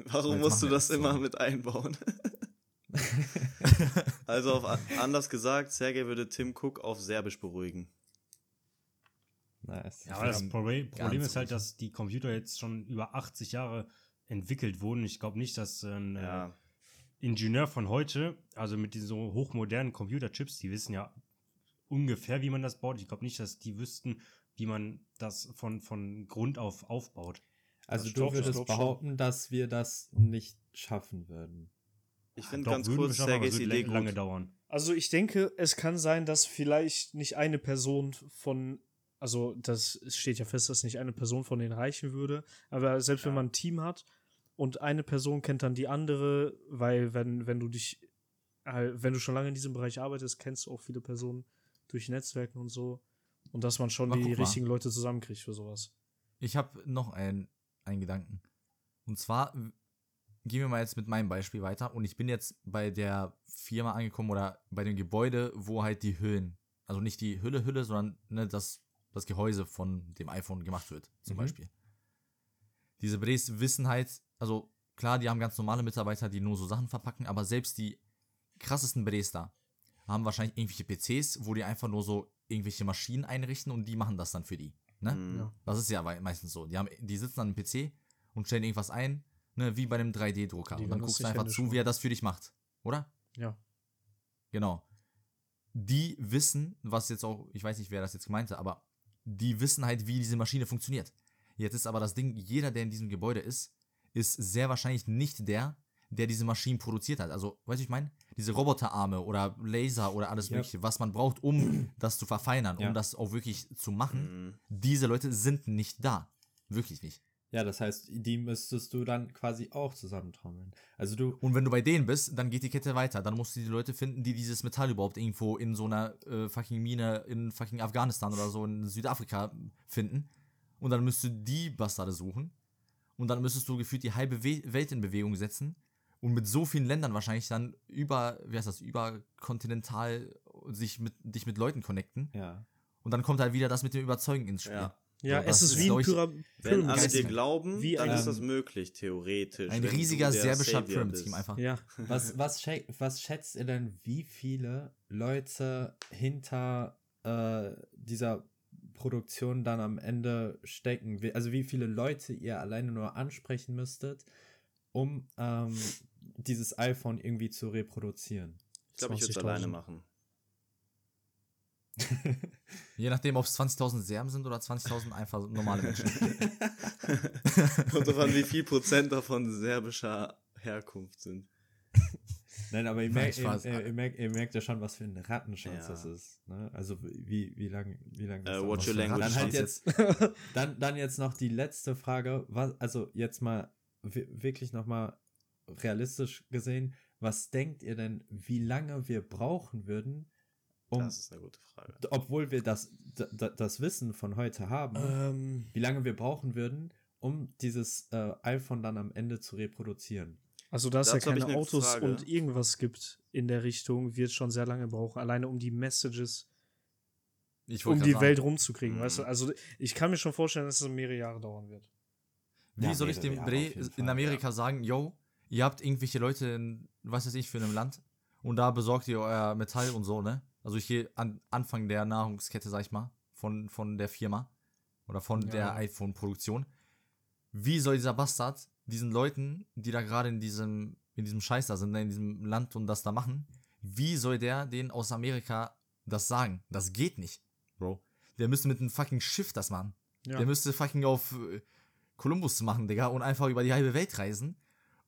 Warum musst du das immer so. mit einbauen? also auf, anders gesagt, Sergej würde Tim Cook auf Serbisch beruhigen. Nice. Ja, aber das Problem, Problem ist halt, dass die Computer jetzt schon über 80 Jahre entwickelt wurden. Ich glaube nicht, dass ein äh, Ja. Ingenieur von heute, also mit diesen so hochmodernen Computerchips, die wissen ja ungefähr, wie man das baut. Ich glaube nicht, dass die wüssten, wie man das von, von Grund auf aufbaut. Also Ich du würdest schon. behaupten, dass wir das nicht schaffen würden. Ich finde ganz kurz wird Idee lange gut. dauern. Also ich denke, es kann sein, dass vielleicht nicht eine Person von, also das es steht ja fest, dass nicht eine Person von denen reichen würde, aber selbst wenn man ein Team hat und eine Person kennt dann die andere, weil wenn, wenn du dich, äh, wenn du schon lange in diesem Bereich arbeitest, kennst du auch viele Personen durch Netzwerken und so und dass man schon Aber die richtigen Leute zusammenkriegt für sowas. Ich habe noch einen, einen Gedanken. Und zwar gehen wir mal jetzt mit meinem Beispiel weiter. Und ich bin jetzt bei der Firma angekommen oder bei dem Gebäude, wo halt die Hüllen, also nicht die Hülle, Hülle, sondern ne, das, das Gehäuse von dem iPhone gemacht wird, zum Mhm. Beispiel. Diese Bres wissen halt, also klar, die haben ganz normale Mitarbeiter, die nur so Sachen verpacken, aber selbst die krassesten Bres da haben wahrscheinlich irgendwelche PCs, wo die einfach nur so irgendwelche Maschinen einrichten und die machen das dann für die. Ne? Mhm. Ja. Das ist ja meistens so. Die, haben, die sitzen an einem PC und stellen irgendwas ein, ne, wie bei einem 3D-Drucker. Die Und dann guckst du einfach zu, wie er das für dich macht. Oder? Ja. Genau. Die wissen, was jetzt auch, ich weiß nicht, wer das jetzt meinte, aber die wissen halt, wie diese Maschine funktioniert. Jetzt ist aber das Ding, jeder, der in diesem Gebäude ist, ist sehr wahrscheinlich nicht der, der diese Maschinen produziert hat. Also, weißt du, ich meine? Diese Roboterarme oder Laser oder alles Ja. Mögliche, was man braucht, um das zu verfeinern, Ja. um das auch wirklich zu machen. Mhm. Diese Leute sind nicht da. Wirklich nicht. Ja, das heißt, die müsstest du dann quasi auch zusammentrommeln. Also du, Und wenn du bei denen bist, dann geht die Kette weiter. Dann musst du die Leute finden, die dieses Metall überhaupt irgendwo in so einer äh, fucking Mine in fucking Afghanistan oder so in Südafrika finden. Und dann müsstest du die Bastarde suchen. Und dann müsstest du gefühlt die halbe We Welt in Bewegung setzen. Und mit so vielen Ländern wahrscheinlich dann über, wie heißt das, überkontinental sich mit, dich mit Leuten connecten. ja. Und dann kommt halt wieder das mit dem Überzeugen ins Spiel. Ja. Ja, das es ist ist, wie ein glaub ich, Pyra Wenn alle Pyramid-Scheme. dir glauben, Wie dann ist das möglich, theoretisch. Ein riesiger serbischer Pyramid. Scheme einfach. Ja, Was, was, schä- was schätzt ihr denn, wie viele Leute hinter äh, dieser Produktion dann am Ende stecken? Also wie viele Leute ihr alleine nur ansprechen müsstet, um ähm, dieses iPhone irgendwie zu reproduzieren? Ich glaube, ich würde es 20.000. alleine machen. Je nachdem, ob es 20.000 Serben sind oder 20.000 einfach normale Menschen. Kommt drauf an, wie viel Prozent davon serbischer Herkunft sind. Nein, aber ihr merkt, ihr, ihr, ihr, merkt, ihr merkt ja schon, was für ein Rattenschwanz Ja. das ist. Ne? Also wie, wie lange wie lang das dauert. what's your language? Dann halt jetzt, dann, dann jetzt noch die letzte Frage. Was, also jetzt mal wirklich nochmal realistisch gesehen, was denkt ihr denn, wie lange wir brauchen würden, um, Das ist eine gute Frage. obwohl wir das, das Wissen von heute haben, ähm, wie lange wir brauchen würden, um dieses äh, iPhone dann am Ende zu reproduzieren? also da es ja keine eine Autos Frage. und irgendwas gibt in der Richtung, wird schon sehr lange brauchen, alleine um die Messages Ich um die grad Welt sagen, rumzukriegen, Mhm. weißt du? Also ich kann mir schon vorstellen, dass es mehrere Jahre dauern wird. Wie soll ich dem Bre in Amerika sagen, yo, ihr habt irgendwelche Leute in, was weiß ich, für einem Land und da besorgt ihr euer Metall und so, ne? Also hier an Anfang der Nahrungskette, sag ich mal, von, von der Firma oder von Ja. der iPhone-Produktion. Wie soll dieser Bastard diesen Leuten, die da gerade in diesem, in diesem Scheiß da sind, ne, in diesem Land und das da machen, wie soll der denen aus Amerika das sagen? Das geht nicht, Bro. Der müsste mit einem fucking Schiff das machen. Ja. Der müsste fucking auf äh, Kolumbus machen, Digga, und einfach über die halbe Welt reisen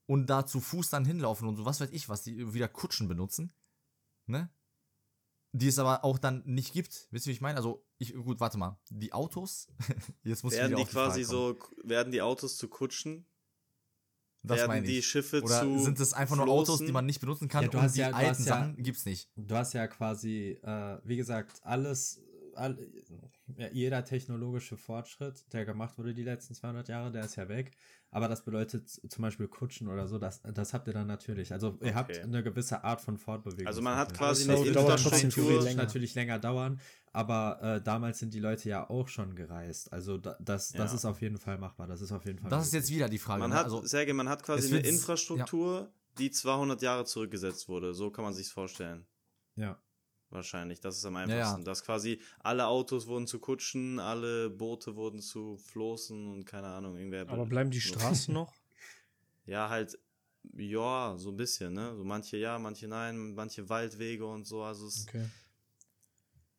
und da zu Fuß dann hinlaufen und so, was weiß ich, was die wieder Kutschen benutzen, ne? Die es aber auch dann nicht gibt. Wisst ihr, wie ich meine? Also, ich, gut, warte mal. Die Autos, jetzt muss ich Werden wieder die die quasi so, werden die Autos zu Kutschen? das werden meine die ich. Schiffe Oder zu sind es einfach nur? Autos, die man nicht benutzen kann Ja, du und hast die ja- du alten hast ja- Sachen gibt's nicht? Du hast ja quasi, äh, wie gesagt, alles, all, ja, jeder technologische Fortschritt, der gemacht wurde die letzten 200 Jahre, der ist ja weg. Aber das bedeutet zum Beispiel Kutschen oder so, das, das habt ihr dann natürlich. Also ihr habt Okay. eine gewisse Art von Fortbewegung. Also man hat quasi Das eine Infrastruktur. länger. natürlich länger dauern, aber äh, damals sind die Leute ja auch schon gereist. Also da, das, das Ja. ist auf jeden Fall machbar. Das ist auf jeden Fall. Das ist möglich. jetzt wieder die Frage. Man ne? hat, also, Sergej, man hat quasi eine Infrastruktur, die 200 Jahre zurückgesetzt wurde. So kann man sich's vorstellen. Ja. Wahrscheinlich. Das ist am ja. einfachsten. Dass quasi alle Autos wurden zu Kutschen, alle Boote wurden zu Floßen und keine Ahnung, irgendwer. Aber bleiben die Straßen noch? Ja, halt, ja, so ein bisschen, ne? So manche ja, manche nein, manche Waldwege und so. Also es, Okay.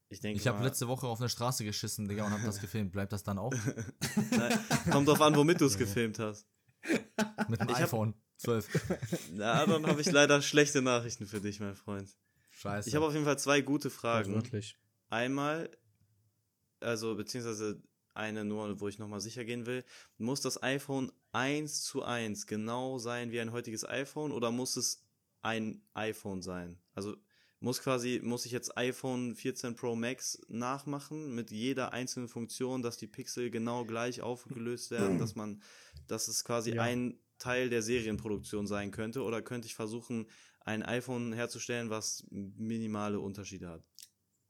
ich denke ich habe letzte Woche auf eine Straße geschissen, Digga, und habe das gefilmt. Bleibt das dann auch? Nein, kommt drauf an, womit du es gefilmt hast. Mit dem Ich hab- iPhone 12. Na, dann habe ich leider schlechte Nachrichten für dich, mein Freund. Scheiße. Ich habe auf jeden Fall zwei gute Fragen. Wirklich. Einmal, also beziehungsweise eine nur, wo ich nochmal sicher gehen will, muss das iPhone 1 zu 1 genau sein wie ein heutiges iPhone oder muss es ein iPhone sein? Also muss quasi, muss ich jetzt iPhone 14 Pro Max nachmachen mit jeder einzelnen Funktion, dass die Pixel genau gleich aufgelöst werden, dass man, dass es quasi Ja. ein Teil der Serienproduktion sein könnte oder könnte ich versuchen, ein iPhone herzustellen, was minimale Unterschiede hat?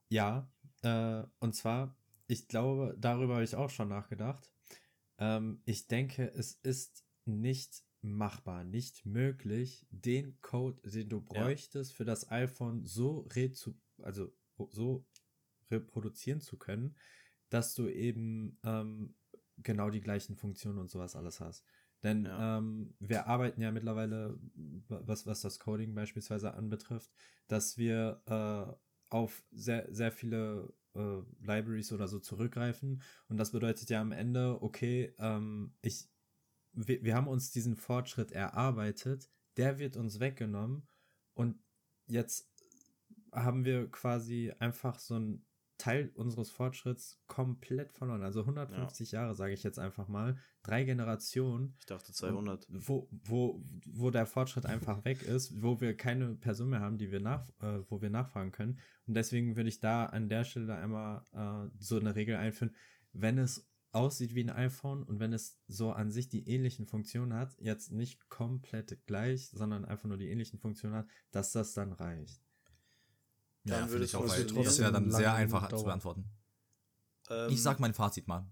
Ja, äh, und zwar, ich glaube, darüber habe ich auch schon nachgedacht. Ähm, ich denke, es ist nicht machbar, nicht möglich, den Code, den du bräuchtest, für das iPhone so rezu also so reproduzieren zu können, dass du eben ähm, genau die gleichen Funktionen und sowas alles hast. Denn Ja. ähm, wir arbeiten ja mittlerweile, was, was das Coding beispielsweise anbetrifft, dass wir äh, auf sehr, sehr viele äh, Libraries oder so zurückgreifen. Und das bedeutet ja am Ende, okay, ähm, ich, wir, wir haben uns diesen Fortschritt erarbeitet, der wird uns weggenommen und jetzt haben wir quasi einfach so einen Teil unseres Fortschritts komplett verloren. Also 150 Jahre, sage ich jetzt einfach mal, drei Generationen, Ich dachte 200. wo, wo, wo der Fortschritt einfach weg ist, wo wir keine Person mehr haben, die wir nach, äh, wo wir nachfragen können. Und deswegen würde ich da an der Stelle einmal äh, so eine Regel einführen, wenn es aussieht wie ein iPhone und wenn es so an sich die ähnlichen Funktionen hat, jetzt nicht komplett gleich, sondern einfach nur die ähnlichen Funktionen hat, dass das dann reicht. Dann ja, würde ich es auch, weil das wäre dann sehr einfach dauern. zu beantworten. Ähm, Ich sag mein Fazit mal,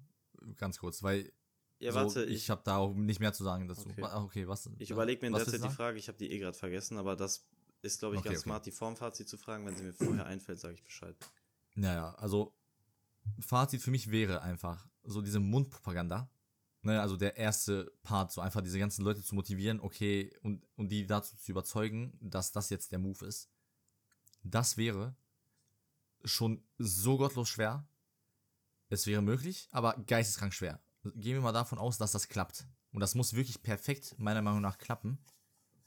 ganz kurz, weil ja, so, warte, ich, ich, habe da auch nicht mehr zu sagen dazu. Okay. Okay, was? ich überlege mir in was der Zeit die? Frage, ich habe die eh gerade vergessen, aber das ist, glaube ich, Okay, ganz okay. smart, die Formfazit zu fragen. Wenn sie mir vorher einfällt, sage ich Bescheid. Naja, also Fazit für mich wäre einfach so diese Mundpropaganda. Ne, also der erste Part, so einfach diese ganzen Leute zu motivieren, okay, und, und die dazu zu überzeugen, dass das jetzt der Move ist. Das wäre schon so gottlos schwer. Es wäre möglich, aber geisteskrank schwer. Gehen wir mal davon aus, dass das klappt. Und das muss wirklich perfekt, meiner Meinung nach, klappen.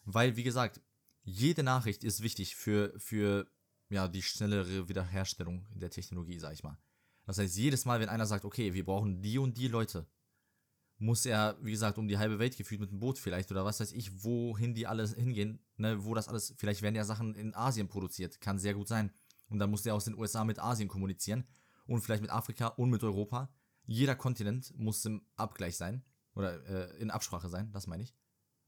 Weil, wie gesagt, jede Nachricht ist wichtig für, für ja, die schnellere Wiederherstellung der Technologie, sag ich mal. Das heißt, jedes Mal, wenn einer sagt, okay, wir brauchen die und die Leute, muss er, wie gesagt, um die halbe Welt gefühlt mit einem Boot vielleicht oder was weiß ich, wohin die alle hingehen, ne, wo das alles, vielleicht werden ja Sachen in Asien produziert, kann sehr gut sein. Und dann muss der aus den USA mit Asien kommunizieren und vielleicht mit Afrika und mit Europa. Jeder Kontinent muss im Abgleich sein oder äh, in Absprache sein, das meine ich.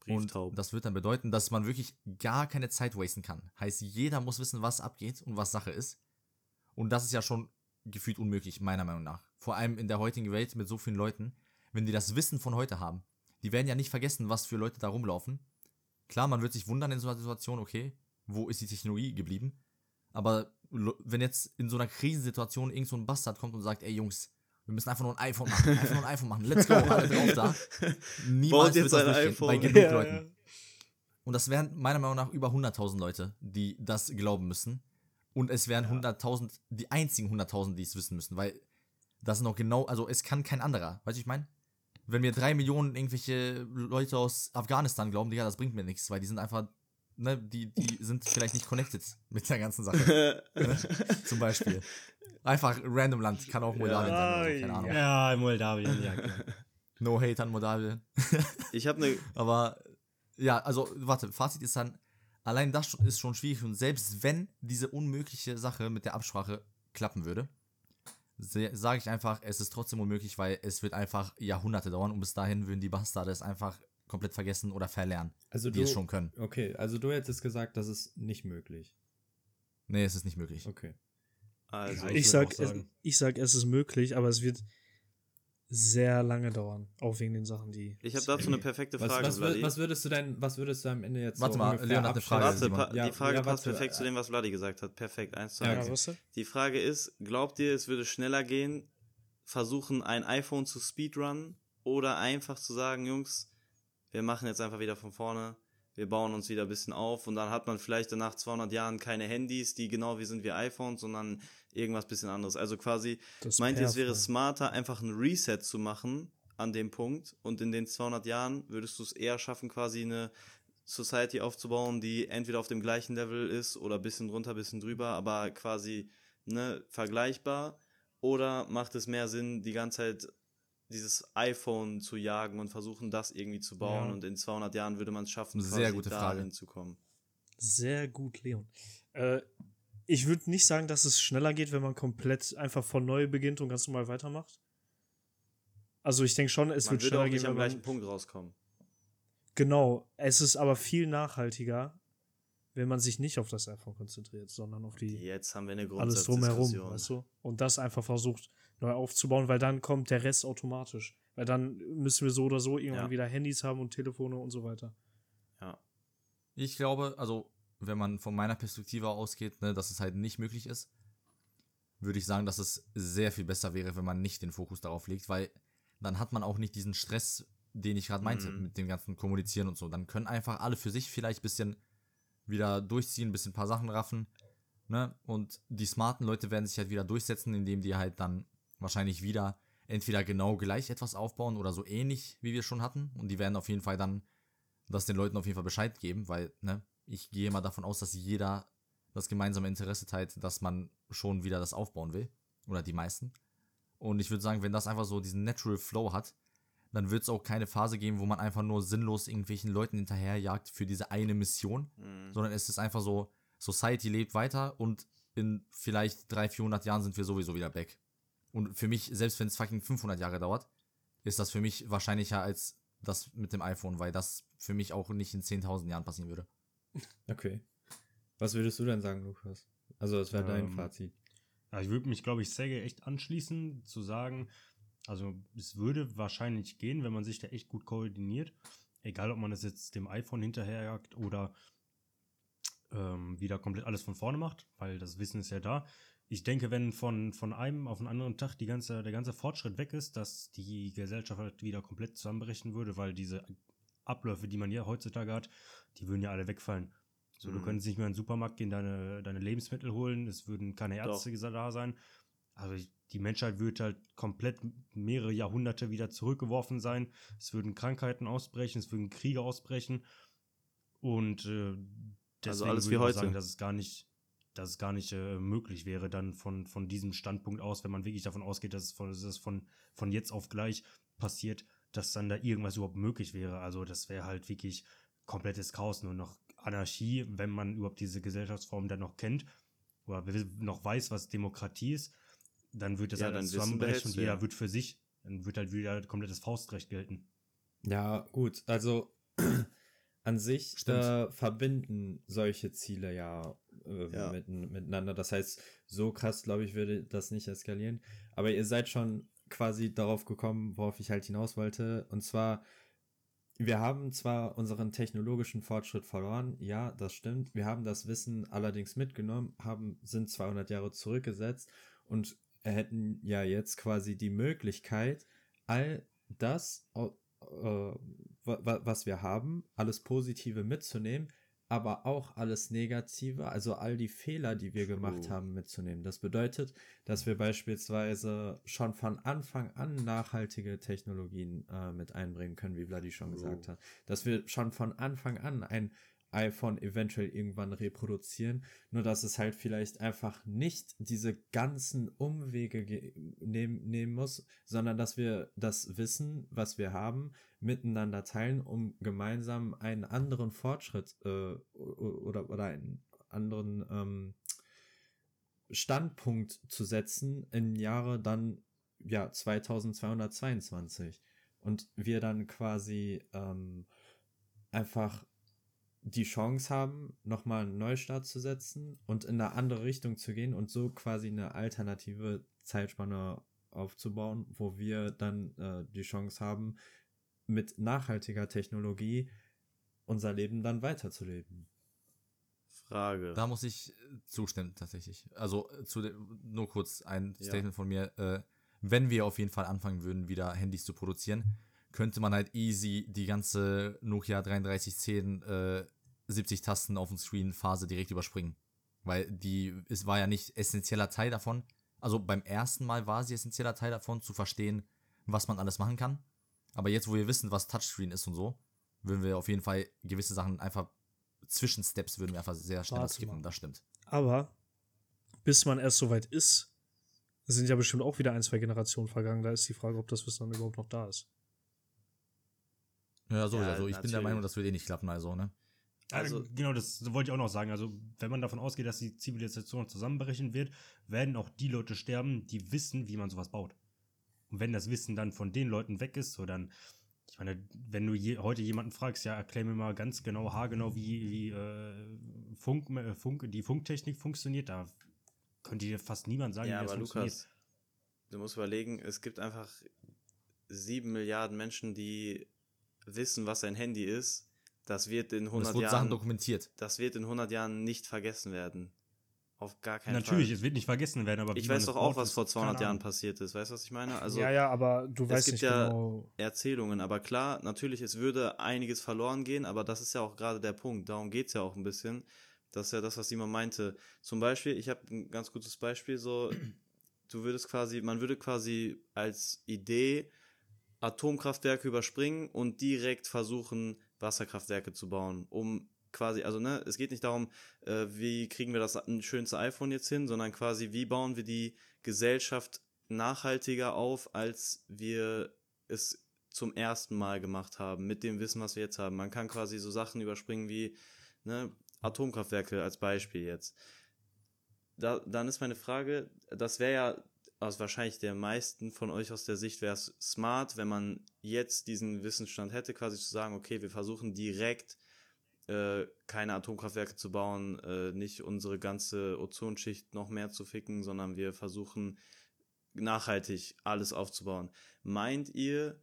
Und das wird dann bedeuten, dass man wirklich gar keine Zeit wasten kann. Heißt, jeder muss wissen, was abgeht und was Sache ist. Und das ist ja schon gefühlt unmöglich, meiner Meinung nach. Vor allem in der heutigen Welt mit so vielen Leuten. Wenn die das Wissen von heute haben, die werden ja nicht vergessen, was für Leute da rumlaufen. Klar, man wird sich wundern in so einer Situation, okay, wo ist die Technologie geblieben? Aber wenn jetzt in so einer Krisensituation irgend so ein Bastard kommt und sagt, ey Jungs, wir müssen einfach nur ein iPhone machen, einfach nur ein iPhone machen, let's go, alle drauf da. Niemals Baut jetzt wird das ein iPhone. bei genug Ja, Leuten. ja. Und das wären meiner Meinung nach über 100.000 Leute, die das glauben müssen. Und es wären 100.000, die einzigen 100.000, die es wissen müssen, weil das sind auch genau, also es kann kein anderer, weißt du, ich meine? Wenn mir drei Millionen irgendwelche Leute aus Afghanistan glauben, Digga, das bringt mir nichts, weil die sind einfach, ne, die, die sind vielleicht nicht connected mit der ganzen Sache, ne? zum Beispiel. Einfach random Land, kann auch Moldawien sein oder so, keine Ja. Ahnung. Ja, in Moldawien, ja. klar. No hate an Moldawien. Ich habe eine Aber ja, also warte, Fazit ist dann, allein das ist schon schwierig und selbst wenn diese unmögliche Sache mit der Absprache klappen würde, sage ich einfach, es ist trotzdem unmöglich, weil es wird einfach Jahrhunderte dauern und bis dahin würden die Bastarde es einfach komplett vergessen oder verlernen, Also die du, es schon können. okay, also du hättest gesagt, das ist nicht möglich. Nee, es ist nicht möglich. Okay. also Ja, Ich würd sag, es, ich sag, es ist möglich, aber es wird sehr lange dauern. Auch wegen den Sachen, die. ich habe dazu eine perfekte Was, Frage, was, Vladi. was würdest du denn, was würdest du am Ende jetzt Warte so mal, Leon hat eine Frage? Warte, pa Ja, die Frage ja, passt warte, perfekt zu äh, dem, was Vladi gesagt hat. Perfekt, eins zu Ja, eins. okay. was du? Die Frage ist, glaubt ihr, es würde schneller gehen, versuchen ein iPhone zu speedrunnen oder einfach zu sagen, Jungs, wir machen jetzt einfach wieder von vorne, wir bauen uns wieder ein bisschen auf und dann hat man vielleicht nach 200 Jahren keine Handys, die genau wie sind wie iPhones, sondern irgendwas bisschen anderes. Also quasi, Das meint ihr, es wäre smarter, einfach ein Reset zu machen an dem Punkt und in den 200 Jahren würdest du es eher schaffen, quasi eine Society aufzubauen, die entweder auf dem gleichen Level ist oder bisschen drunter, bisschen drüber, aber quasi ne, vergleichbar? Oder macht es mehr Sinn, die ganze Zeit dieses iPhone zu jagen und versuchen, das irgendwie zu bauen Ja. und in 200 Jahren würde man es schaffen, Sehr gute Frage. dahin zu kommen? Sehr gut, Leon. Äh, ich würde nicht sagen, dass es schneller geht, wenn man komplett einfach von neu beginnt und ganz normal weitermacht. Also ich denke schon, es man wird würde schneller auch gehen, nicht wenn am man gleichen Punkt rauskommen. Genau, es ist aber viel nachhaltiger, wenn man sich nicht auf das iPhone konzentriert, sondern auf die Jetzt haben wir eine alles drumherum, Grundsatzdiskussion. weißt du? Und das einfach versucht neu aufzubauen, weil dann kommt der Rest automatisch. Weil dann müssen wir so oder so irgendwann Ja. wieder Handys haben und Telefone und so weiter. Ja. Ich glaube, also wenn man von meiner Perspektive ausgeht, ne, dass es halt nicht möglich ist, würde ich sagen, dass es sehr viel besser wäre, wenn man nicht den Fokus darauf legt, weil dann hat man auch nicht diesen Stress, den ich gerade meinte, Mhm. mit dem ganzen Kommunizieren und so. Dann können einfach alle für sich vielleicht ein bisschen wieder durchziehen, ein bisschen ein paar Sachen raffen Ne? Und die smarten Leute werden sich halt wieder durchsetzen, indem die halt dann wahrscheinlich wieder entweder genau gleich etwas aufbauen oder so ähnlich, wie wir schon hatten. Und die werden auf jeden Fall dann das den Leuten auf jeden Fall Bescheid geben, weil, ne, ich gehe mal davon aus, dass jeder das gemeinsame Interesse teilt, dass man schon wieder das aufbauen will. Oder die meisten. Und ich würde sagen, wenn das einfach so diesen Natural Flow hat, dann wird es auch keine Phase geben, wo man einfach nur sinnlos irgendwelchen Leuten hinterherjagt für diese eine Mission, Mhm. sondern es ist einfach so, Society lebt weiter und in vielleicht 300, 400 Jahren sind wir sowieso wieder back. Und für mich, selbst wenn es fucking 500 Jahre dauert, ist das für mich wahrscheinlicher als das mit dem iPhone, weil das für mich auch nicht in 10.000 Jahren passieren würde. Okay. Was würdest du denn sagen, Lukas? Also, das wäre dein Ähm, Fazit. Ja, ich würde mich, glaube ich, Sege echt anschließen, zu sagen, also es würde wahrscheinlich gehen, wenn man sich da echt gut koordiniert. Egal, ob man das jetzt dem iPhone hinterherjagt oder ähm, wieder komplett alles von vorne macht, weil das Wissen ist ja da. Ich denke, wenn von, von einem auf einen anderen Tag die ganze, der ganze Fortschritt weg ist, dass die Gesellschaft halt wieder komplett zusammenbrechen würde, weil diese Abläufe, die man ja heutzutage hat, die würden ja alle wegfallen. So, du Mhm. könntest nicht mehr in den Supermarkt gehen, deine, deine Lebensmittel holen, es würden keine Ärzte da sein. Also die Menschheit würde halt komplett mehrere Jahrhunderte wieder zurückgeworfen sein. Es würden Krankheiten ausbrechen, es würden Kriege ausbrechen. Und äh, deswegen alles würde wie ich sagen, dass es gar nicht, dass es gar nicht äh, möglich wäre, dann von, von diesem Standpunkt aus, wenn man wirklich davon ausgeht, dass es von, dass es von, von jetzt auf gleich passiert, dass dann da irgendwas überhaupt möglich wäre. Also das wäre halt wirklich komplettes Chaos, nur noch Anarchie, wenn man überhaupt diese Gesellschaftsform dann noch kennt oder noch weiß, was Demokratie ist, dann wird das Ja, halt zusammenbrechen behältst und jeder ja. wird für sich, dann wird halt wieder komplettes Faustrecht gelten. Ja, gut. Also, an sich äh, verbinden solche Ziele ja, äh, Ja. Mit, miteinander. Das heißt, so krass, glaube ich, würde das nicht eskalieren. Aber ihr seid schon quasi darauf gekommen, worauf ich halt hinaus wollte. Und zwar, wir haben zwar unseren technologischen Fortschritt verloren, ja, das stimmt. Wir haben das Wissen allerdings mitgenommen, haben, sind 200 Jahre zurückgesetzt und hätten ja jetzt quasi die Möglichkeit, all das, äh, wa- wa- was wir haben, alles Positive mitzunehmen, aber auch alles Negative, also all die Fehler, die wir gemacht True. haben, mitzunehmen. Das bedeutet, dass wir beispielsweise schon von Anfang an nachhaltige Technologien äh, mit einbringen können, wie Vladi schon gesagt hat. Dass wir schon von Anfang an ein iPhone eventuell irgendwann reproduzieren, nur dass es halt vielleicht einfach nicht diese ganzen Umwege ge- nehmen, nehmen muss, sondern dass wir das Wissen, was wir haben, miteinander teilen, um gemeinsam einen anderen Fortschritt äh, oder, oder einen anderen ähm, Standpunkt zu setzen im Jahre dann ja 2222 und wir dann quasi ähm, einfach die Chance haben, nochmal einen Neustart zu setzen und in eine andere Richtung zu gehen und so quasi eine alternative Zeitspanne aufzubauen, wo wir dann äh, die Chance haben, mit nachhaltiger Technologie unser Leben dann weiterzuleben. Frage. Da muss ich äh, zustimmen, tatsächlich. Also äh, zu de- nur kurz ein Ja. Statement von mir. Äh, wenn wir auf jeden Fall anfangen würden, wieder Handys zu produzieren, könnte man halt easy die ganze Nokia 3310 äh, 70 Tasten auf dem Screen Phase direkt überspringen. Weil die, es war ja nicht essentieller Teil davon. Also beim ersten Mal war sie essentieller Teil davon, zu verstehen, was man alles machen kann. Aber jetzt, wo wir wissen, was Touchscreen ist und so, würden wir auf jeden Fall gewisse Sachen einfach Zwischensteps würden wir einfach sehr schnell skippen, das stimmt. Aber bis man erst soweit ist, sind ja bestimmt auch wieder ein, zwei Generationen vergangen. Da ist die Frage, ob das Wissen dann überhaupt noch da ist. Ja, sowieso. Ja, also ich bin der. Meinung, das wird eh nicht klappen, also, ne? Also- Also, genau, das wollte ich auch noch sagen. Also, wenn man davon ausgeht, dass die Zivilisation zusammenbrechen wird, werden auch die Leute sterben, die wissen, wie man sowas baut. Und wenn das Wissen dann von den Leuten weg ist, so dann, ich meine, wenn du je, heute jemanden fragst, ja, erklär mir mal ganz genau, haargenau, wie, wie äh, Funk, äh, Funk, die Funktechnik funktioniert, da könnte dir fast niemand sagen, ja, wie das aber funktioniert. Lukas, du musst überlegen, es gibt einfach sieben Milliarden Menschen, die wissen, was ein Handy ist. Das wird in Und es 100 wurden Sachen Jahren, dokumentiert. das wird in 100 Jahren nicht vergessen werden. Auf gar keinen Natürlich, Fall. es wird nicht vergessen werden, aber Ich weiß das doch auch, was ist vor 200 keine Jahren passiert ist. Weißt du, was ich meine? Also, ja, ja, aber du es weißt gibt nicht ja- genau. Erzählungen, aber klar, natürlich, es würde einiges verloren gehen, aber das ist ja auch gerade der Punkt. Darum geht's ja auch ein bisschen, Das ist ja das, was Simon meinte. Zum Beispiel, ich habe ein ganz gutes Beispiel, so, du würdest quasi, man würde quasi als Idee Atomkraftwerke überspringen und direkt versuchen, Wasserkraftwerke zu bauen, um quasi, also ne, es geht nicht darum, äh, wie kriegen wir das schönste iPhone jetzt hin, sondern quasi, wie bauen wir die Gesellschaft nachhaltiger auf, als wir es zum ersten Mal gemacht haben, mit dem Wissen, was wir jetzt haben. Man kann quasi so Sachen überspringen wie ne, Atomkraftwerke als Beispiel jetzt. Da, dann ist meine Frage, das wäre ja aus wahrscheinlich der meisten von euch aus der Sicht wäre es smart, wenn man jetzt diesen Wissensstand hätte, quasi zu sagen, okay, wir versuchen direkt äh, keine Atomkraftwerke zu bauen, äh, nicht unsere ganze Ozonschicht noch mehr zu ficken, sondern wir versuchen nachhaltig alles aufzubauen. Meint ihr,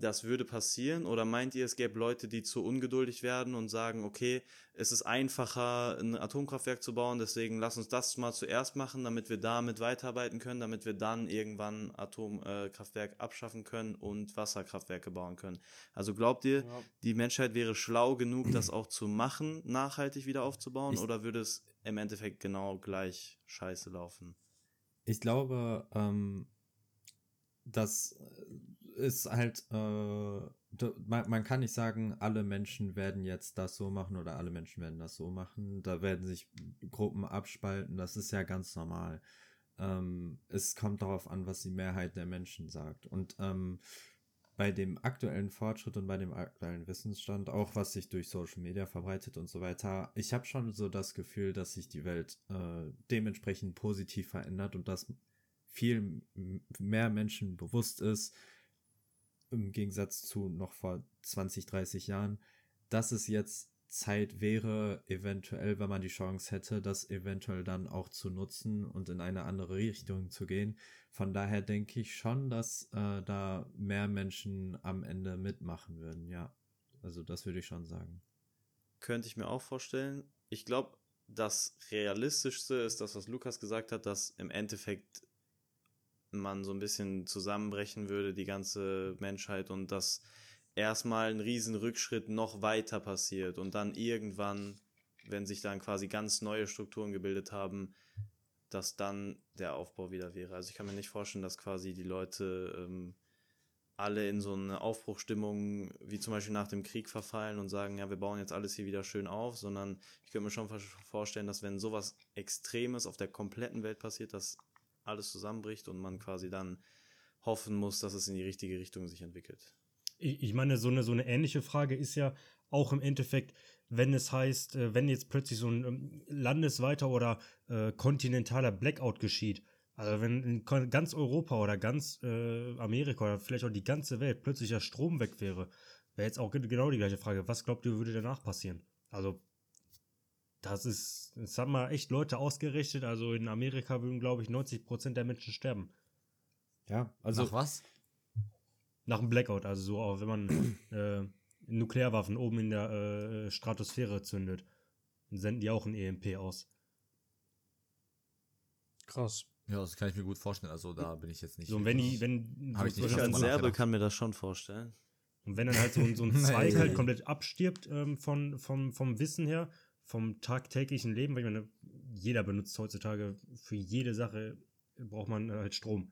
das würde passieren? Oder meint ihr, es gäbe Leute, die zu ungeduldig werden und sagen, okay, es ist einfacher, ein Atomkraftwerk zu bauen, deswegen lass uns das mal zuerst machen, damit wir damit weiterarbeiten können, damit wir dann irgendwann Atomkraftwerk abschaffen können und Wasserkraftwerke bauen können. Also glaubt ihr, ja. die Menschheit wäre schlau genug, das auch zu machen, nachhaltig wieder aufzubauen, ich oder würde es im Endeffekt genau gleich scheiße laufen? Ich glaube, ähm, dass ist halt, äh, man, man, kann nicht sagen, alle Menschen werden jetzt das so machen oder alle Menschen werden das so machen. Da werden sich Gruppen abspalten, das ist ja ganz normal. Ähm, es kommt darauf an, was die Mehrheit der Menschen sagt. Und ähm, bei dem aktuellen Fortschritt und bei dem aktuellen Wissensstand, auch was sich durch Social Media verbreitet und so weiter, ich habe schon so das Gefühl, dass sich die Welt äh, dementsprechend positiv verändert und dass viel mehr Menschen bewusst ist, im Gegensatz zu noch vor 20, 30 Jahren, dass es jetzt Zeit wäre, eventuell, wenn man die Chance hätte, das eventuell dann auch zu nutzen und in eine andere Richtung zu gehen. Von daher denke ich schon, dass äh, da mehr Menschen am Ende mitmachen würden, ja. Also das würde ich schon sagen. Könnte ich mir auch vorstellen. Ich glaube, das Realistischste ist das, was Lukas gesagt hat, dass im Endeffekt man so ein bisschen zusammenbrechen würde, die ganze Menschheit, und dass erstmal ein riesen Rückschritt noch weiter passiert und dann irgendwann, wenn sich dann quasi ganz neue Strukturen gebildet haben, dass dann der Aufbau wieder wäre. Also ich kann mir nicht vorstellen, dass quasi die Leute ähm, alle in so eine Aufbruchstimmung wie zum Beispiel nach dem Krieg verfallen und sagen, ja, wir bauen jetzt alles hier wieder schön auf, sondern ich könnte mir schon vorstellen, dass wenn sowas Extremes auf der kompletten Welt passiert, dass alles zusammenbricht und man quasi dann hoffen muss, dass es in die richtige Richtung sich entwickelt. Ich, meine, so eine, so eine ähnliche Frage ist ja auch im Endeffekt, wenn es heißt, äh, wenn jetzt plötzlich so ein ähm, landesweiter oder äh, kontinentaler Blackout geschieht, also wenn in ganz Europa oder ganz äh, Amerika oder vielleicht auch die ganze Welt plötzlich der Strom weg wäre, wäre jetzt auch genau die gleiche Frage. Was glaubt ihr, würde danach passieren? Also das ist, das haben mal echt Leute ausgerichtet. Also in Amerika würden, glaube ich, 90 Prozent der Menschen sterben. Ja, also. Nach was? Nach einem Blackout. Also so, auch wenn man äh, Nuklearwaffen oben in der äh, Stratosphäre zündet, dann senden die auch ein EMP aus. Krass. Ja, das kann ich mir gut vorstellen. Also da bin ich jetzt nicht. So, und wenn die, wenn. Hab ich nicht als Serbe kann mir das schon vorstellen. Und wenn dann halt so, so ein Zweig halt komplett abstirbt ähm, von, vom, vom Wissen her vom tagtäglichen Leben, weil ich meine, jeder benutzt heutzutage für jede Sache braucht man halt Strom.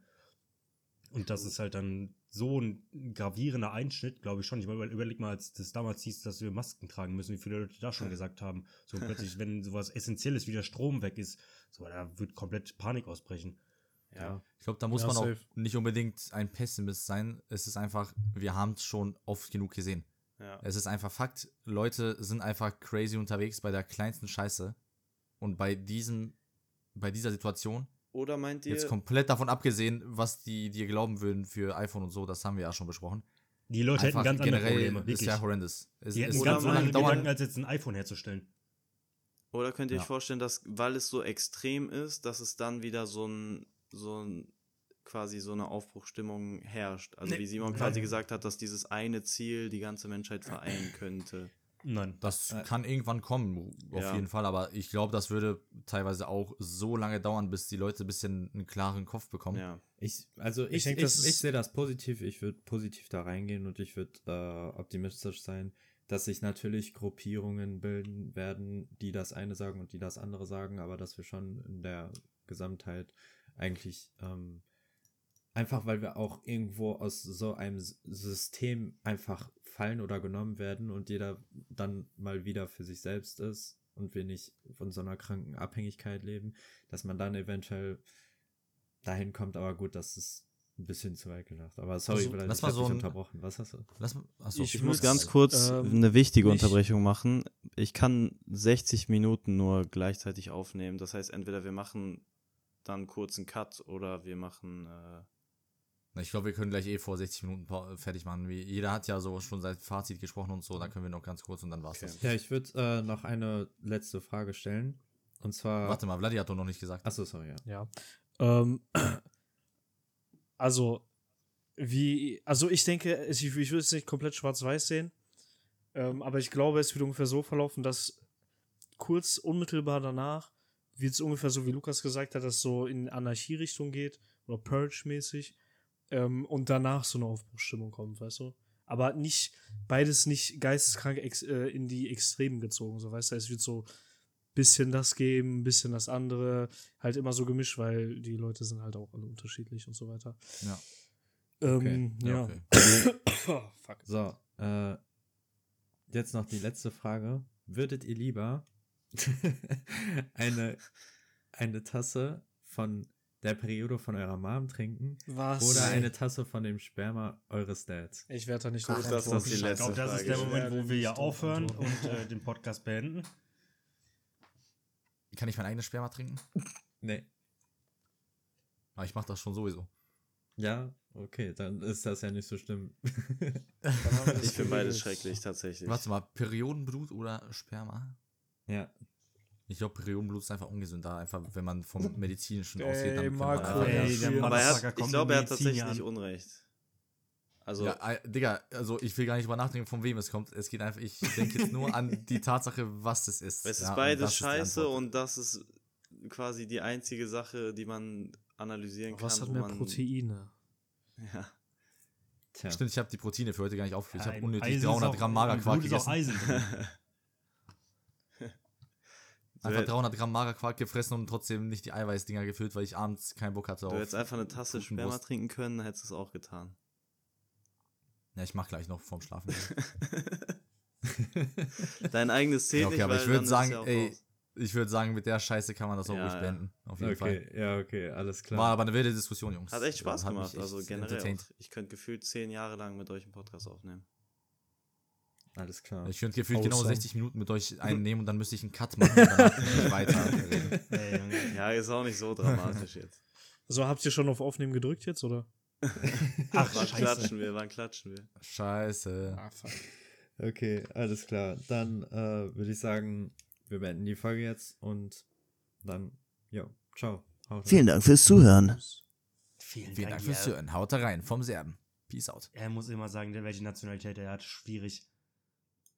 Und das ist halt dann so ein gravierender Einschnitt, glaube ich schon. Ich meine, überleg mal, als das damals hieß, dass wir Masken tragen müssen, wie viele Leute da schon gesagt haben. So plötzlich, wenn sowas Essentielles wie der Strom weg ist, so, da wird komplett Panik ausbrechen. Ja. Ich glaube, da muss ja, man safe. auch nicht unbedingt ein Pessimist sein. Es ist einfach, wir haben es schon oft genug gesehen. Ja. Es ist einfach Fakt, Leute sind einfach crazy unterwegs bei der kleinsten Scheiße. Und bei diesem, bei dieser Situation. Oder meint ihr. Jetzt komplett davon abgesehen, was die dir glauben würden für iPhone und so, das haben wir ja schon besprochen. Die Leute einfach hätten ganz andere Probleme. Wirklich. Ist ja horrendous. Es, die hätten ganz andere Gedanken, als jetzt ein iPhone herzustellen. Oder könnt ihr ja. euch vorstellen, dass, weil es so extrem ist, dass es dann wieder so ein, so ein quasi so eine Aufbruchstimmung herrscht. Also nee. wie Simon quasi gesagt hat, dass dieses eine Ziel die ganze Menschheit vereinen könnte. Nein. Das äh, kann irgendwann kommen, auf ja. jeden Fall, aber ich glaube, das würde teilweise auch so lange dauern, bis die Leute ein bisschen einen klaren Kopf bekommen. Ja. Ich, also ich, ich, ich, ich sehe das positiv, ich würde positiv da reingehen und ich würde äh, optimistisch sein, dass sich natürlich Gruppierungen bilden werden, die das eine sagen und die das andere sagen, aber dass wir schon in der Gesamtheit eigentlich ähm, einfach, weil wir auch irgendwo aus so einem System einfach fallen oder genommen werden und jeder dann mal wieder für sich selbst ist und wir nicht von so einer kranken Abhängigkeit leben, dass man dann eventuell dahin kommt, aber gut, das ist ein bisschen zu weit gedacht. Aber sorry, Also, lass ich mal hab so dich ein- unterbrochen. Was hast du? Lass. Achso. Ich Ich muss ganz kurz ähm, eine wichtige nicht- Unterbrechung machen. Ich kann 60 Minuten nur gleichzeitig aufnehmen. Das heißt, entweder wir machen dann kurz einen Cut oder wir machen. Äh, Ich glaube, wir können gleich eh vor 60 Minuten fertig machen. Wie, jeder hat ja so schon seit Fazit gesprochen und so. Dann können wir noch ganz kurz und dann war's Okay. das. Ja, ich würde äh, noch eine letzte Frage stellen. Und zwar. Warte mal, Vladi hat doch noch nicht gesagt. Achso, sorry, ja. Ja. Ähm, also, wie, also ich denke, ich, ich würde es nicht komplett schwarz-weiß sehen, ähm, aber ich glaube, es wird ungefähr so verlaufen, dass kurz unmittelbar danach wird es ungefähr so, wie Lukas gesagt hat, dass es so in Anarchie-Richtung geht oder Purge-mäßig ähm, und danach so eine Aufbruchsstimmung kommt, weißt du? Aber nicht, beides nicht geisteskrank ex, äh, in die Extremen gezogen, so weißt du, es wird so bisschen das geben, bisschen das andere, halt immer so gemischt, weil die Leute sind halt auch alle unterschiedlich und so weiter. Ja. Ähm, Ja, ja. okay. oh, fuck. So, äh, jetzt noch die letzte Frage. Würdet ihr lieber eine, eine Tasse von der Periode von eurer Mom trinken Was? oder eine Tasse von dem Sperma eures Dads? Ich werde da nicht dass das antworten. die Ich letzte glaube, das ist der. Moment, wo wir ja aufhören und antworten. äh, den Podcast beenden. Kann ich mein eigenes Sperma trinken? Nee. Aber ich mache das schon sowieso. Ja, okay, dann ist das ja nicht so schlimm. Das ich finde beides schrecklich, tatsächlich. Warte mal, Periodenblut oder Sperma? ja, Ich glaube, Periodenblut ist einfach ungesünder. Einfach, wenn man vom Medizinischen ausgeht. Ey, Dann Marco, man, Ey, ja. der Aber er hat, ich glaube, er hat tatsächlich an. nicht Unrecht. Also, ja, äh, Digga, also ich will gar nicht drüber nachdenken, von wem es kommt. Es geht einfach, ich denke jetzt nur an die Tatsache, was es ist. es ist Ja, beides ist scheiße Antwort. und das ist quasi die einzige Sache, die man analysieren Aber kann. Was hat mehr man, Proteine? Ja. tja. Stimmt, ich habe die Proteine für heute gar nicht aufgeführt. Ich habe unnötig Eisen ist 300 auch- Gramm Magerquark Blut ist auch gegessen. Eisen. Einfach Du- 300 Gramm Magerquark gefressen und trotzdem nicht die Eiweißdinger gefüllt, weil ich abends keinen Bock hatte Du auf. hättest einfach eine Tasse Sperma Wurst. trinken können, hättest du es auch getan. Ja, ich mach gleich noch vorm Schlafen. Dein eigenes zählt ja, okay, aber weil ich würde sagen, ja ey, raus. ich würde sagen, mit der Scheiße kann man das auch Ja, ruhig ja. beenden. Auf jeden Fall. Okay, ja, okay, alles klar. War aber eine wilde Diskussion, Jungs. Hat echt Spaß Hat mich gemacht, echt also generell. Ich könnte gefühlt zehn Jahre lang mit euch einen Podcast aufnehmen. Alles klar. Ich könnte gefühlt genau Awesome. 60 Minuten mit euch einnehmen und dann müsste ich einen Cut machen und weiter reden. Ja, ist auch nicht so dramatisch jetzt. So, habt ihr schon auf Aufnehmen gedrückt jetzt, oder? Ach, Wann scheiße. klatschen wir, wann klatschen wir? Scheiße. Ah, fuck. Okay, alles klar. Dann äh, würde ich sagen, wir beenden die Folge jetzt und dann, ja, ciao. Haut rein. Vielen Dank fürs Zuhören. Vielen, Vielen Dank ja. fürs Hören. Haut da rein vom Serben. Peace out. Er muss immer sagen, welche Nationalität er hat. Schwierig.